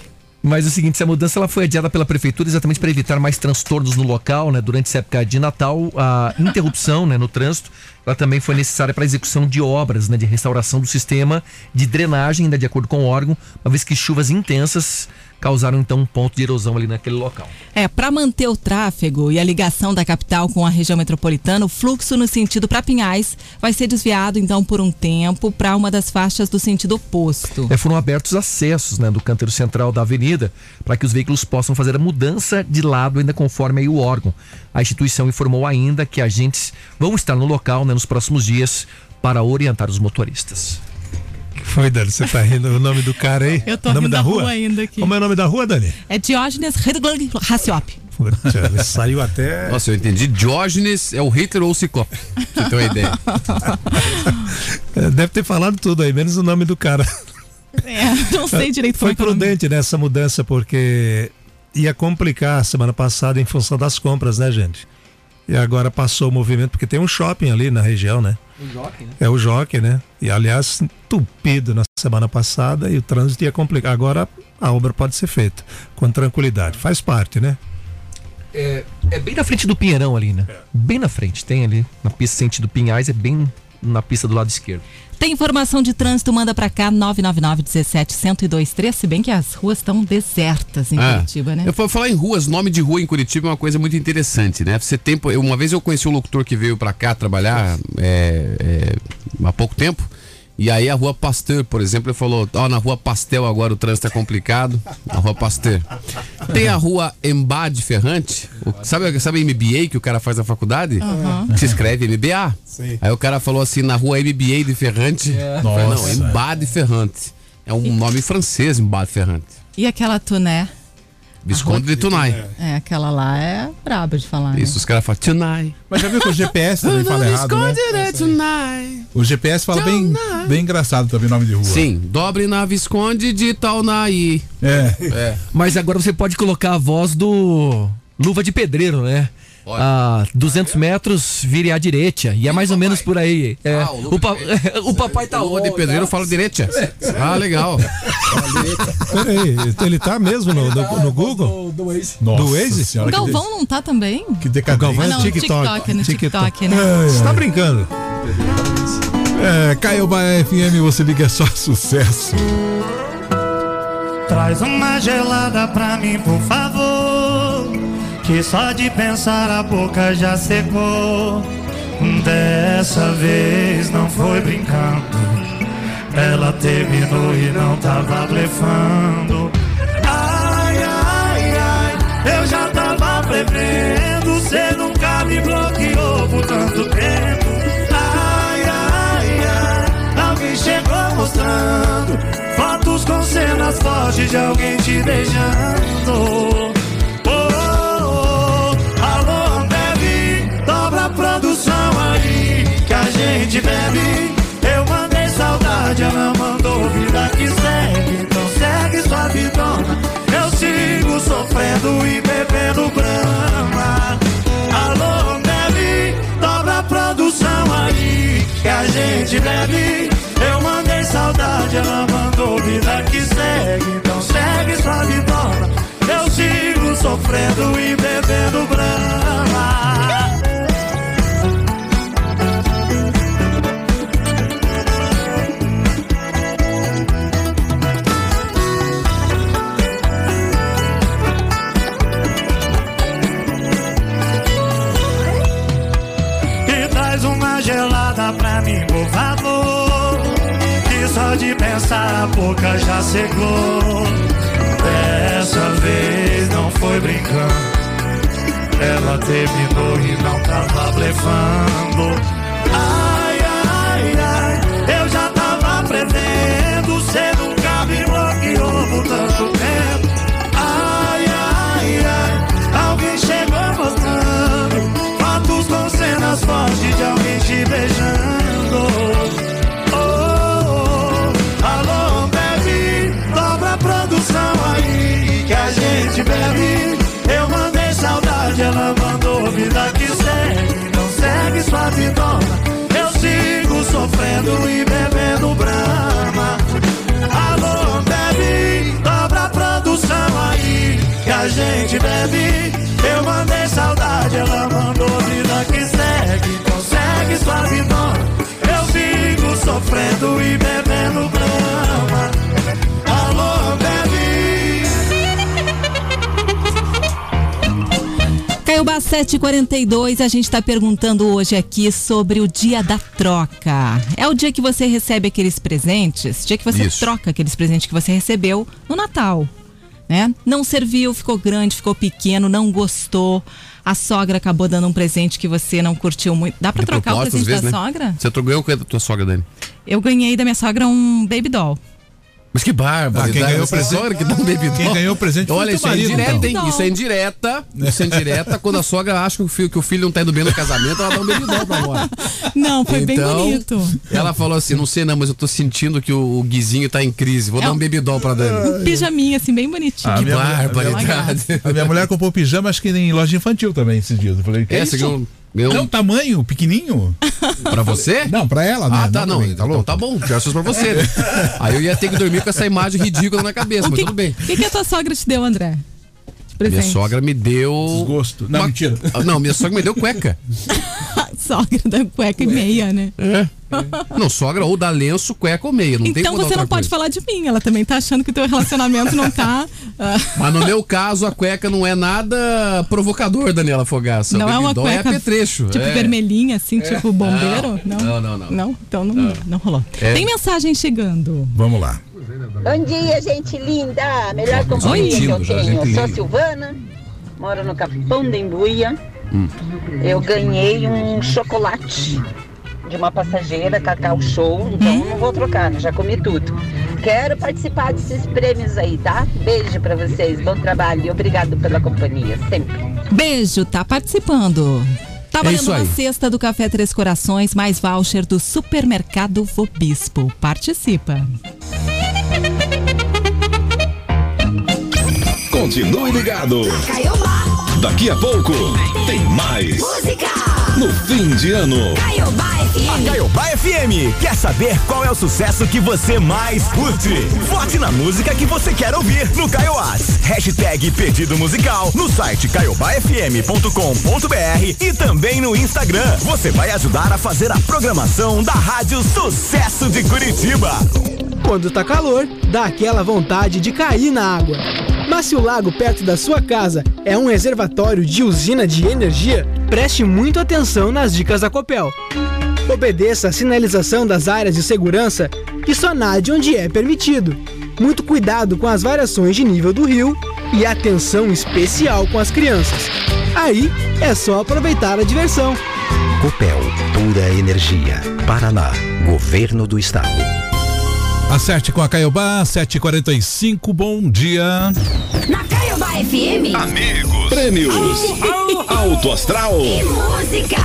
Mas é o seguinte, essa mudança ela foi adiada pela prefeitura exatamente para evitar mais transtornos no local, né? Durante essa época de Natal, a interrupção, né, no trânsito, ela também foi necessária para a execução de obras, né, de restauração do sistema de drenagem, ainda de acordo com o órgão, uma vez que chuvas intensas causaram então um ponto de erosão ali naquele local. É, para manter o tráfego e a ligação da capital com a região metropolitana, o fluxo no sentido para Pinhais vai ser desviado então por um tempo para uma das faixas do sentido oposto. É, foram abertos acessos né, do canteiro central da avenida para que os veículos possam fazer a mudança de lado ainda conforme o órgão. A instituição informou ainda que agentes vão estar no local né, nos próximos dias para orientar os motoristas. Foi, Dani, você tá rindo o nome do cara aí? Eu tô o nome rindo da da rua? rua ainda aqui. Como é o nome da rua, Dani? É Diógenes Ridley Raciop. Ele *laughs* saiu até. Nossa, eu entendi. Diógenes é o Hitler ou o Ciclope. Pra você ter uma ideia. *laughs* É, Deve ter falado tudo aí, menos o nome do cara. É, não sei direito Foi é que é prudente nessa mudança, porque ia complicar semana passada em função das compras, né, gente? E agora passou o movimento, porque tem um shopping ali na região, né? O Jockey, né? É o Jockey, né? E aliás, entupido na semana passada e o trânsito ia complicar. Agora a obra pode ser feita com tranquilidade. Faz parte, né? É, É bem na frente do Pinheirão ali, né? Bem na frente. Tem ali na pista sentido Pinhais, é bem na pista do lado esquerdo. Tem informação de trânsito, manda pra cá 999 17 1023, se bem que as ruas estão desertas em É. Curitiba, né? Eu vou falar em ruas, nome de rua em Curitiba é uma coisa muito interessante, né? Você tem, uma vez eu conheci um locutor que veio pra cá trabalhar é, é, há pouco tempo. E aí a rua Pasteur, por exemplo, ele falou: Ó, na rua Pastel agora o trânsito é complicado. Na rua Pasteur. Tem a rua Embade Ferrante. O- sabe, sabe MBA que o cara faz na faculdade? Que se escreve MBA. Sim. Aí o cara falou assim: na rua MBA de Ferrante. Eu falei, não, Nossa. Embade Ferrante. É um nome francês, Embade Ferrante. E aquela tuné? Visconde de Tunai. É, aquela lá é braba de falar. né? Isso, os caras falam Tunai. Mas já viu que o GPS também fala errado, né? O GPS fala bem, bem engraçado também o nome de rua. Sim, dobre na Visconde de Taunaí. É. É. Mas agora você pode colocar a voz do Luva de Pedreiro, né? A 200 metros, vire à direita. E é mais ou menos por aí. É, Ah, o o, pa- *laughs* o papai tá Lua de Pedreiro fala direita. Ah, legal. Peraí, ele tá mesmo no, no, no Google? Do Waze. Do Nossa Waze? senhora, O Galvão não tá também? Que O decadente. Galvão é Ah, não, TikTok. TikTok, no TikTok, né? Você tá brincando? É, Caiobá FM, você liga é só *laughs* sucesso. Traz uma gelada pra mim, por favor. Que só de pensar a boca já secou. Dessa vez não foi brincando. Ela terminou e não tava blefando. Ai, ai, ai, eu já tava prevendo. Cê nunca me bloqueou por tanto tempo. Ai, ai, ai, alguém chegou mostrando fotos com cenas fortes de alguém te beijando. Gente bebe. Eu mandei saudade, ela mandou vida que segue. Então segue sua vidona. Eu sigo sofrendo e bebendo brama. Alô, Ambev, dobra a produção aí que a gente bebe. Eu mandei saudade, ela mandou vida que segue. Então segue sua vidona. Eu sigo sofrendo e bebendo brama. De pensar a boca já secou. Dessa vez não foi brincando. Ela terminou e não tava blefando. Ai, ai, ai, eu já tava prevendo. Cê nunca me bloqueou por tanto tempo. Ai, ai, ai, alguém chegou mostrando fotos com cenas fortes de alguém te beijando. A gente bebe. Eu mandei saudade, ela mandou vida que segue. Não segue sua vidona. Eu sigo sofrendo e bebendo brama. Alô, bebe, dobra a produção aí que a gente bebe. Eu mandei saudade, 7h42, a gente está perguntando hoje aqui sobre o dia da troca. É o dia que você recebe aqueles presentes, dia que você Isso. troca aqueles presentes que você recebeu no Natal. Né? Não serviu, ficou grande, ficou pequeno, não gostou. A sogra acabou dando um presente que você não curtiu muito. Dá para trocar o presente vezes, da né? sogra? Você ganhou o que da tua sogra, Dani? Eu ganhei da minha sogra um baby doll. Mas que bárbaro. Ah, quem ganhou o presente- que dá um baby Quem ganhou o presente foi Olha, o isso é marido, indireta, então. hein? Isso é indireta. Isso é indireta. *laughs* Quando a sogra acha que o filho, que o filho não tá indo bem no casamento, ela dá um baby doll pra agora. Não, foi bem Então, bonito. Ela falou assim: não sei não, mas eu tô sentindo que o, o Guizinho tá em crise. Vou É dar um baby doll pra Dani. Um pijaminha, assim, bem bonitinho. A Que barbaridade. mulher- A minha mulher comprou pijama, acho que em loja infantil também esses dias. Eu falei, que É, isso? Ganhou Não, um- tamanho, pequenininho. Pra você? Não, pra ela, né? Ah, tá, não. pra mim, Então tá bom. Graças pra você, né? *laughs* Aí eu ia ter que dormir com essa imagem ridícula na cabeça, O mas que, tudo bem. o que, que a tua sogra te deu, André? Presente. Minha sogra me deu. Desgosto. Não, uma- mentira. Não, minha sogra me deu cueca. *laughs* Sogra da cueca e meia, né? É. Não, sogra ou dá lenço, cueca ou meia. Não Então você não pode coisa. falar de mim. Ela também tá achando que o teu relacionamento não tá. *laughs* ah, Mas no meu caso, a cueca não é nada provocador, Daniela Fogaça. não O é uma dói cueca é apetrecho. tipo é. vermelhinha, assim, tipo bombeiro? Não, Não. não, não. Não? Então não, não. rolou. É. Tem mensagem chegando. Vamos lá. Bom dia, gente linda. Melhor companhia que eu tenho. Eu sou. Silvana, moro no Capão da Embuia. Hum. Eu ganhei um chocolate de uma passageira, Cacau Show, então não vou trocar, né? já comi tudo. Quero participar desses prêmios aí, tá? Beijo pra vocês, bom trabalho e obrigado pela companhia, sempre. Beijo, tá participando. Tá É aí. cesta do Café Três Corações, mais voucher do Supermercado Vobispo. Participa. Continue ligado. Daqui a pouco tem mais. No fim de ano. A Caiobá FM quer saber qual é o sucesso que você mais curte. Vote na música que você quer ouvir no Caioás. Hashtag pedido musical no site caiobafm.com.br e também no Instagram. Você vai ajudar a fazer a programação da Rádio Sucesso de Curitiba. Quando tá calor, dá aquela vontade de cair na água. Mas se o lago perto da sua casa é um reservatório de usina de energia, preste muito atenção nas dicas da Copel. Obedeça a sinalização das áreas de segurança e só nade onde é permitido. Muito cuidado com as variações de nível do rio e atenção especial com as crianças. Aí é só aproveitar a diversão. Copel, pura energia. Paraná, Governo do Estado. Acerte com a Caiobá, 7h45, bom dia. Na Caiobá FM. Amigos. Prêmios. Alto Astral. E música.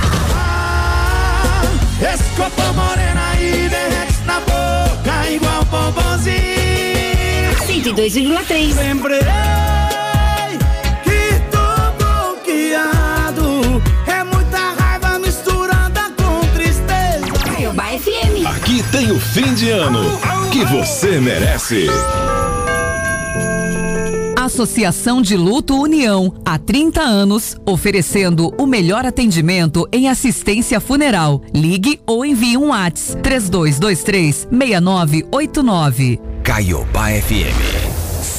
Esse copo morena aí derrete na boca igual bombonzinho. 102,3. Lembrei tem o fim de ano que você merece. Associação de Luto União, há 30 anos, oferecendo o melhor atendimento em assistência funeral. Ligue ou envie um WhatsApp 3223 6989. Caiobá FM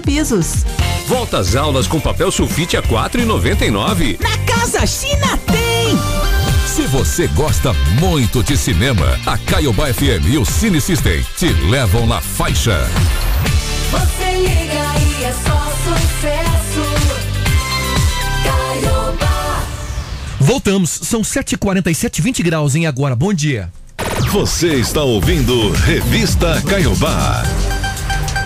Pisos. Volta às aulas com papel sulfite a 4,99. Na Casa China tem. Se você gosta muito de cinema, a Caiobá FM e o Cine System te levam na faixa. Você liga e é só sucesso. Caiobá. Voltamos, são 7h47, 20 graus em agora. Bom dia. Você está ouvindo Revista Caiobá.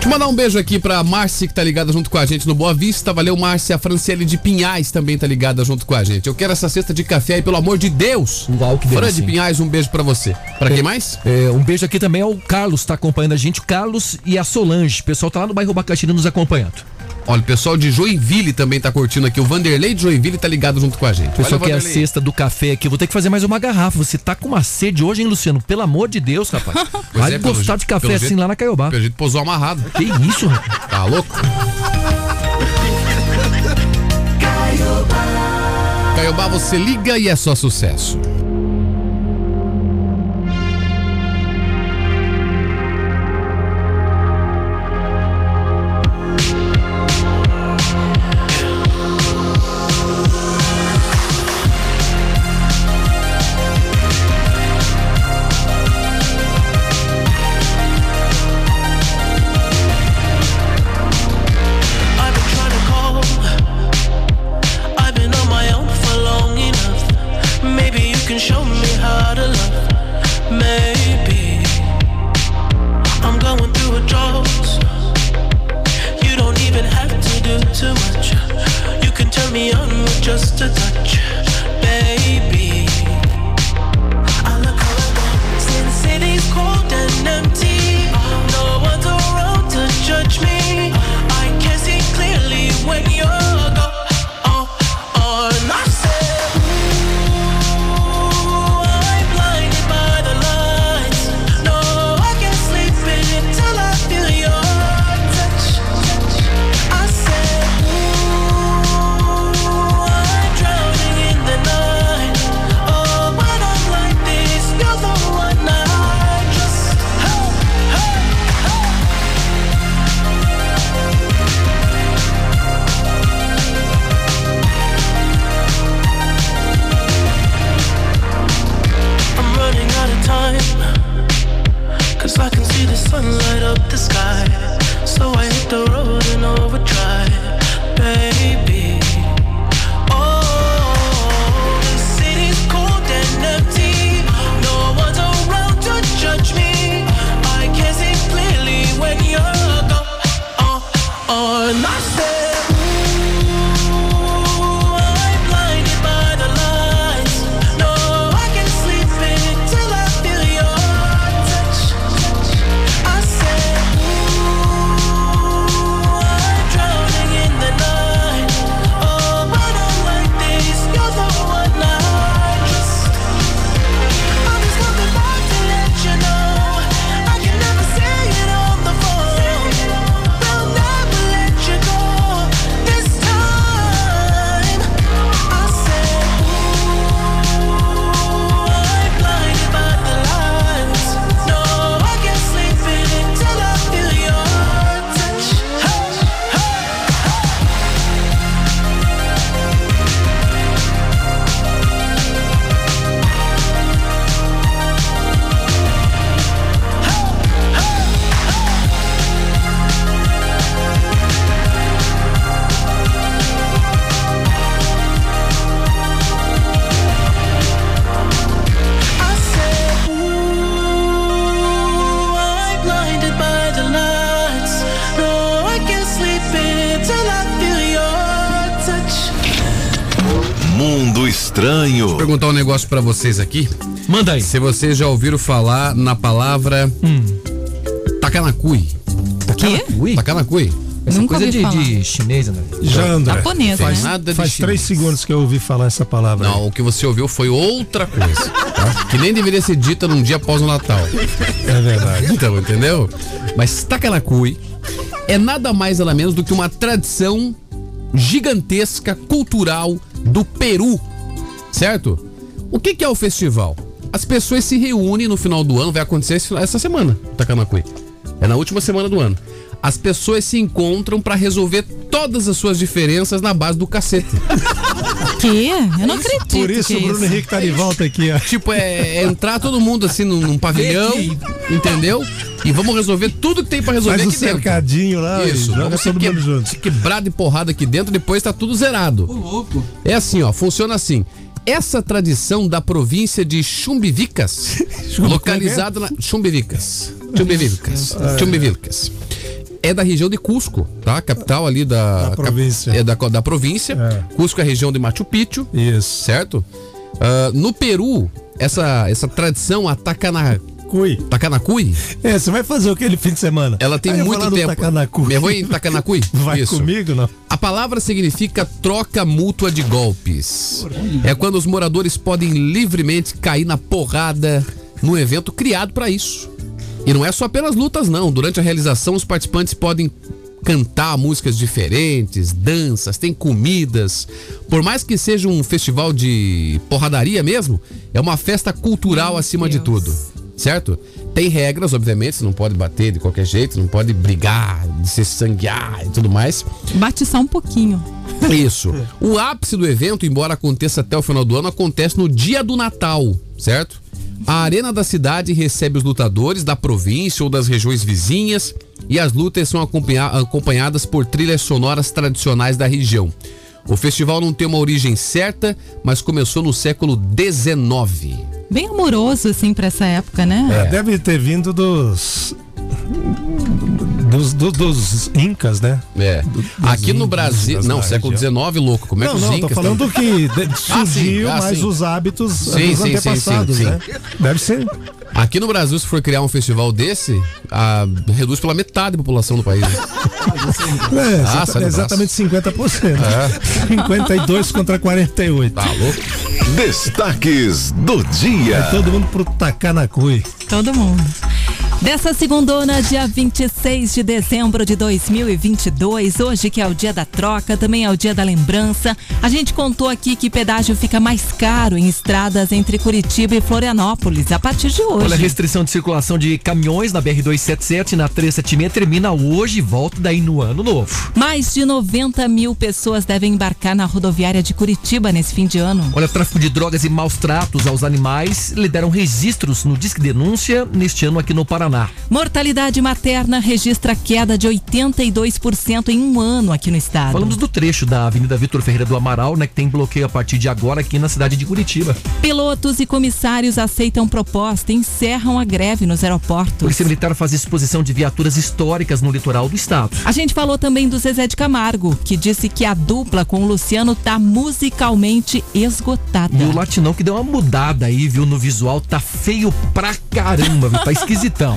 Deixa eu mandar um beijo aqui pra Márcia que tá ligada junto com a gente no Boa Vista. Valeu, Márcia. A Franciele de Pinhais também tá ligada junto com a gente. Eu quero essa cesta de café aí, pelo amor de Deus. Uau, que Fran de. Pinhais, um beijo pra você. Pra quem mais? É, um beijo aqui também ao Carlos, tá acompanhando a gente. O Carlos e a Solange. O pessoal tá lá no bairro Bacaxiri nos acompanhando. Olha, o pessoal de Joinville também tá curtindo aqui. O Vanderlei de Joinville tá ligado junto com a gente. O pessoal Valeu, quer a cesta do café aqui. Eu vou ter que fazer mais uma garrafa. Você tá com uma sede hoje, hein, Luciano? Pelo amor de Deus, rapaz. Pois Vai é, gostar jeito- de café assim jeito- lá na Caiobá. Pelo jeito posou amarrado. Que isso, rapaz? Tá louco? Caiobá, você liga e é só sucesso. Just a touch, perguntar um negócio pra vocês aqui. Manda aí. Se vocês já ouviram falar na palavra Takanakui. Quê? Takanakui. Essa Nunca coisa ouvi de, falar. de chinês, André. Já, André. Japonês, faz, né? Nada de faz três segundos que eu ouvi falar essa palavra. aí. Não, o que você ouviu foi outra coisa. tá? Que nem deveria ser dita num dia após o Natal. É verdade. *laughs* Então, entendeu? Mas Takanakui é nada mais nada menos do que uma tradição gigantesca cultural do Peru, certo? O que, que é o festival? As pessoas se reúnem no final do ano, vai acontecer essa semana, Takanakui. É na última semana do ano. As pessoas se encontram pra resolver todas as suas diferenças na base do cacete. *laughs* Quê? Eu não acredito. Por isso que o Bruno isso. Henrique tá de volta aqui, ó. Tipo, é, é entrar todo mundo assim num, num pavilhão, entendeu? E vamos resolver tudo que tem pra resolver Faz um aqui dentro. cercadinho lá Isso, joga vamos todo que, mundo junto. se quebrar de porrada aqui dentro, depois tá tudo zerado. louco. É assim, ó, funciona assim. Essa tradição da província de Chumbivicas, *laughs* localizada na Chumbivicas, Chumbivicas, Chumbivicas, é da região de Cusco, tá? Capital ali da, Da província. É da, da província. Cusco é a região de Machu Picchu, Isso. certo? Ah, no Peru, essa essa tradição a Takana, Cui. Takanakui, É, você vai fazer o que ele fim de semana? ela tem Aí eu vou muito tempo. Takanakui. Eu vou em Takanakui? *laughs* Vai Isso. comigo, não? A palavra significa troca mútua de golpes. É quando os moradores podem livremente cair na porrada num evento criado para isso. E não é só apenas lutas, não. Durante a realização, os participantes podem cantar músicas diferentes, danças, tem comidas. Por mais que seja um festival de porradaria mesmo, é uma festa cultural acima de tudo. Certo? Tem regras, obviamente, você não pode bater de qualquer jeito, não pode brigar, se sanguear e tudo mais. Bate só um pouquinho. Isso. O ápice do evento, embora aconteça até o final do ano, acontece no dia do Natal, certo? A arena da cidade recebe os lutadores da província ou das regiões vizinhas e as lutas são acompanha- acompanhadas por trilhas sonoras tradicionais da região. O festival não tem uma origem certa, mas começou no século XIX. Bem amoroso, assim, pra essa época, né? É, Deve ter vindo dos. Dos, dos, dos incas, né? É. Do- Aqui no Brasil. Não, século. XIX, louco. Como é que não, os não, tô incas falando tão- que *laughs* Ah, surgiu sim, ah, mais sim. os hábitos Sim, dos sim, sim, antepassados, sim, né? Deve ser. Aqui no Brasil, se for criar um festival desse, ah, reduz pela metade a população do país. né? *laughs* É, Ah, exatamente 50%. É. 52 contra 48. Tá louco? Destaques do dia. É todo mundo pro Tacanacui. Todo mundo. Dessa segundona, dia 26 de dezembro de 2022, hoje que é o dia da troca, também é o dia da lembrança, a gente contou aqui que pedágio fica mais caro em estradas entre Curitiba e Florianópolis a partir de hoje. Olha, a restrição de circulação de caminhões na BR-277 e na 376 termina hoje e volta daí no ano novo. Mais de 90 mil pessoas devem embarcar na rodoviária de Curitiba nesse fim de ano. Olha, tráfico de drogas e maus tratos aos animais lideram registros no Disque Denúncia neste ano aqui no Paraná. Mortalidade materna registra queda de 82% em um ano aqui no estado. Falamos do trecho da Avenida Vitor Ferreira do Amaral, né, que tem bloqueio a partir de agora aqui na cidade de Curitiba. Pilotos e comissários aceitam proposta e encerram a greve nos aeroportos. Polícia Militar faz exposição de viaturas históricas no litoral do estado. A gente falou também do Zezé de Camargo, que disse que a dupla com o Luciano tá musicalmente esgotada. E o Latinão que deu uma mudada aí, viu, no visual, tá feio pra caramba, viu, tá *laughs* esquisitão.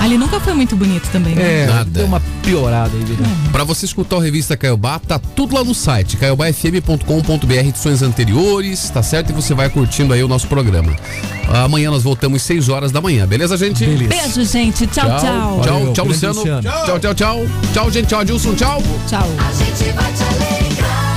Ah, ele nunca foi muito bonito também, né? É, Nada. deu uma piorada aí, viu? Pra você escutar o Revista Caiobá, tá tudo lá no site, caiobafm.com.br, edições anteriores, tá certo? E você vai curtindo aí o nosso programa. Amanhã nós voltamos às 6 horas da manhã, beleza, gente? Beijo, gente. Tchau, tchau. Tchau, Valeu, tchau, Luciano. Luciano. Tchau, tchau, tchau. Tchau, gente. Tchau, Adilson. Tchau. Tchau. A gente vai te alegrar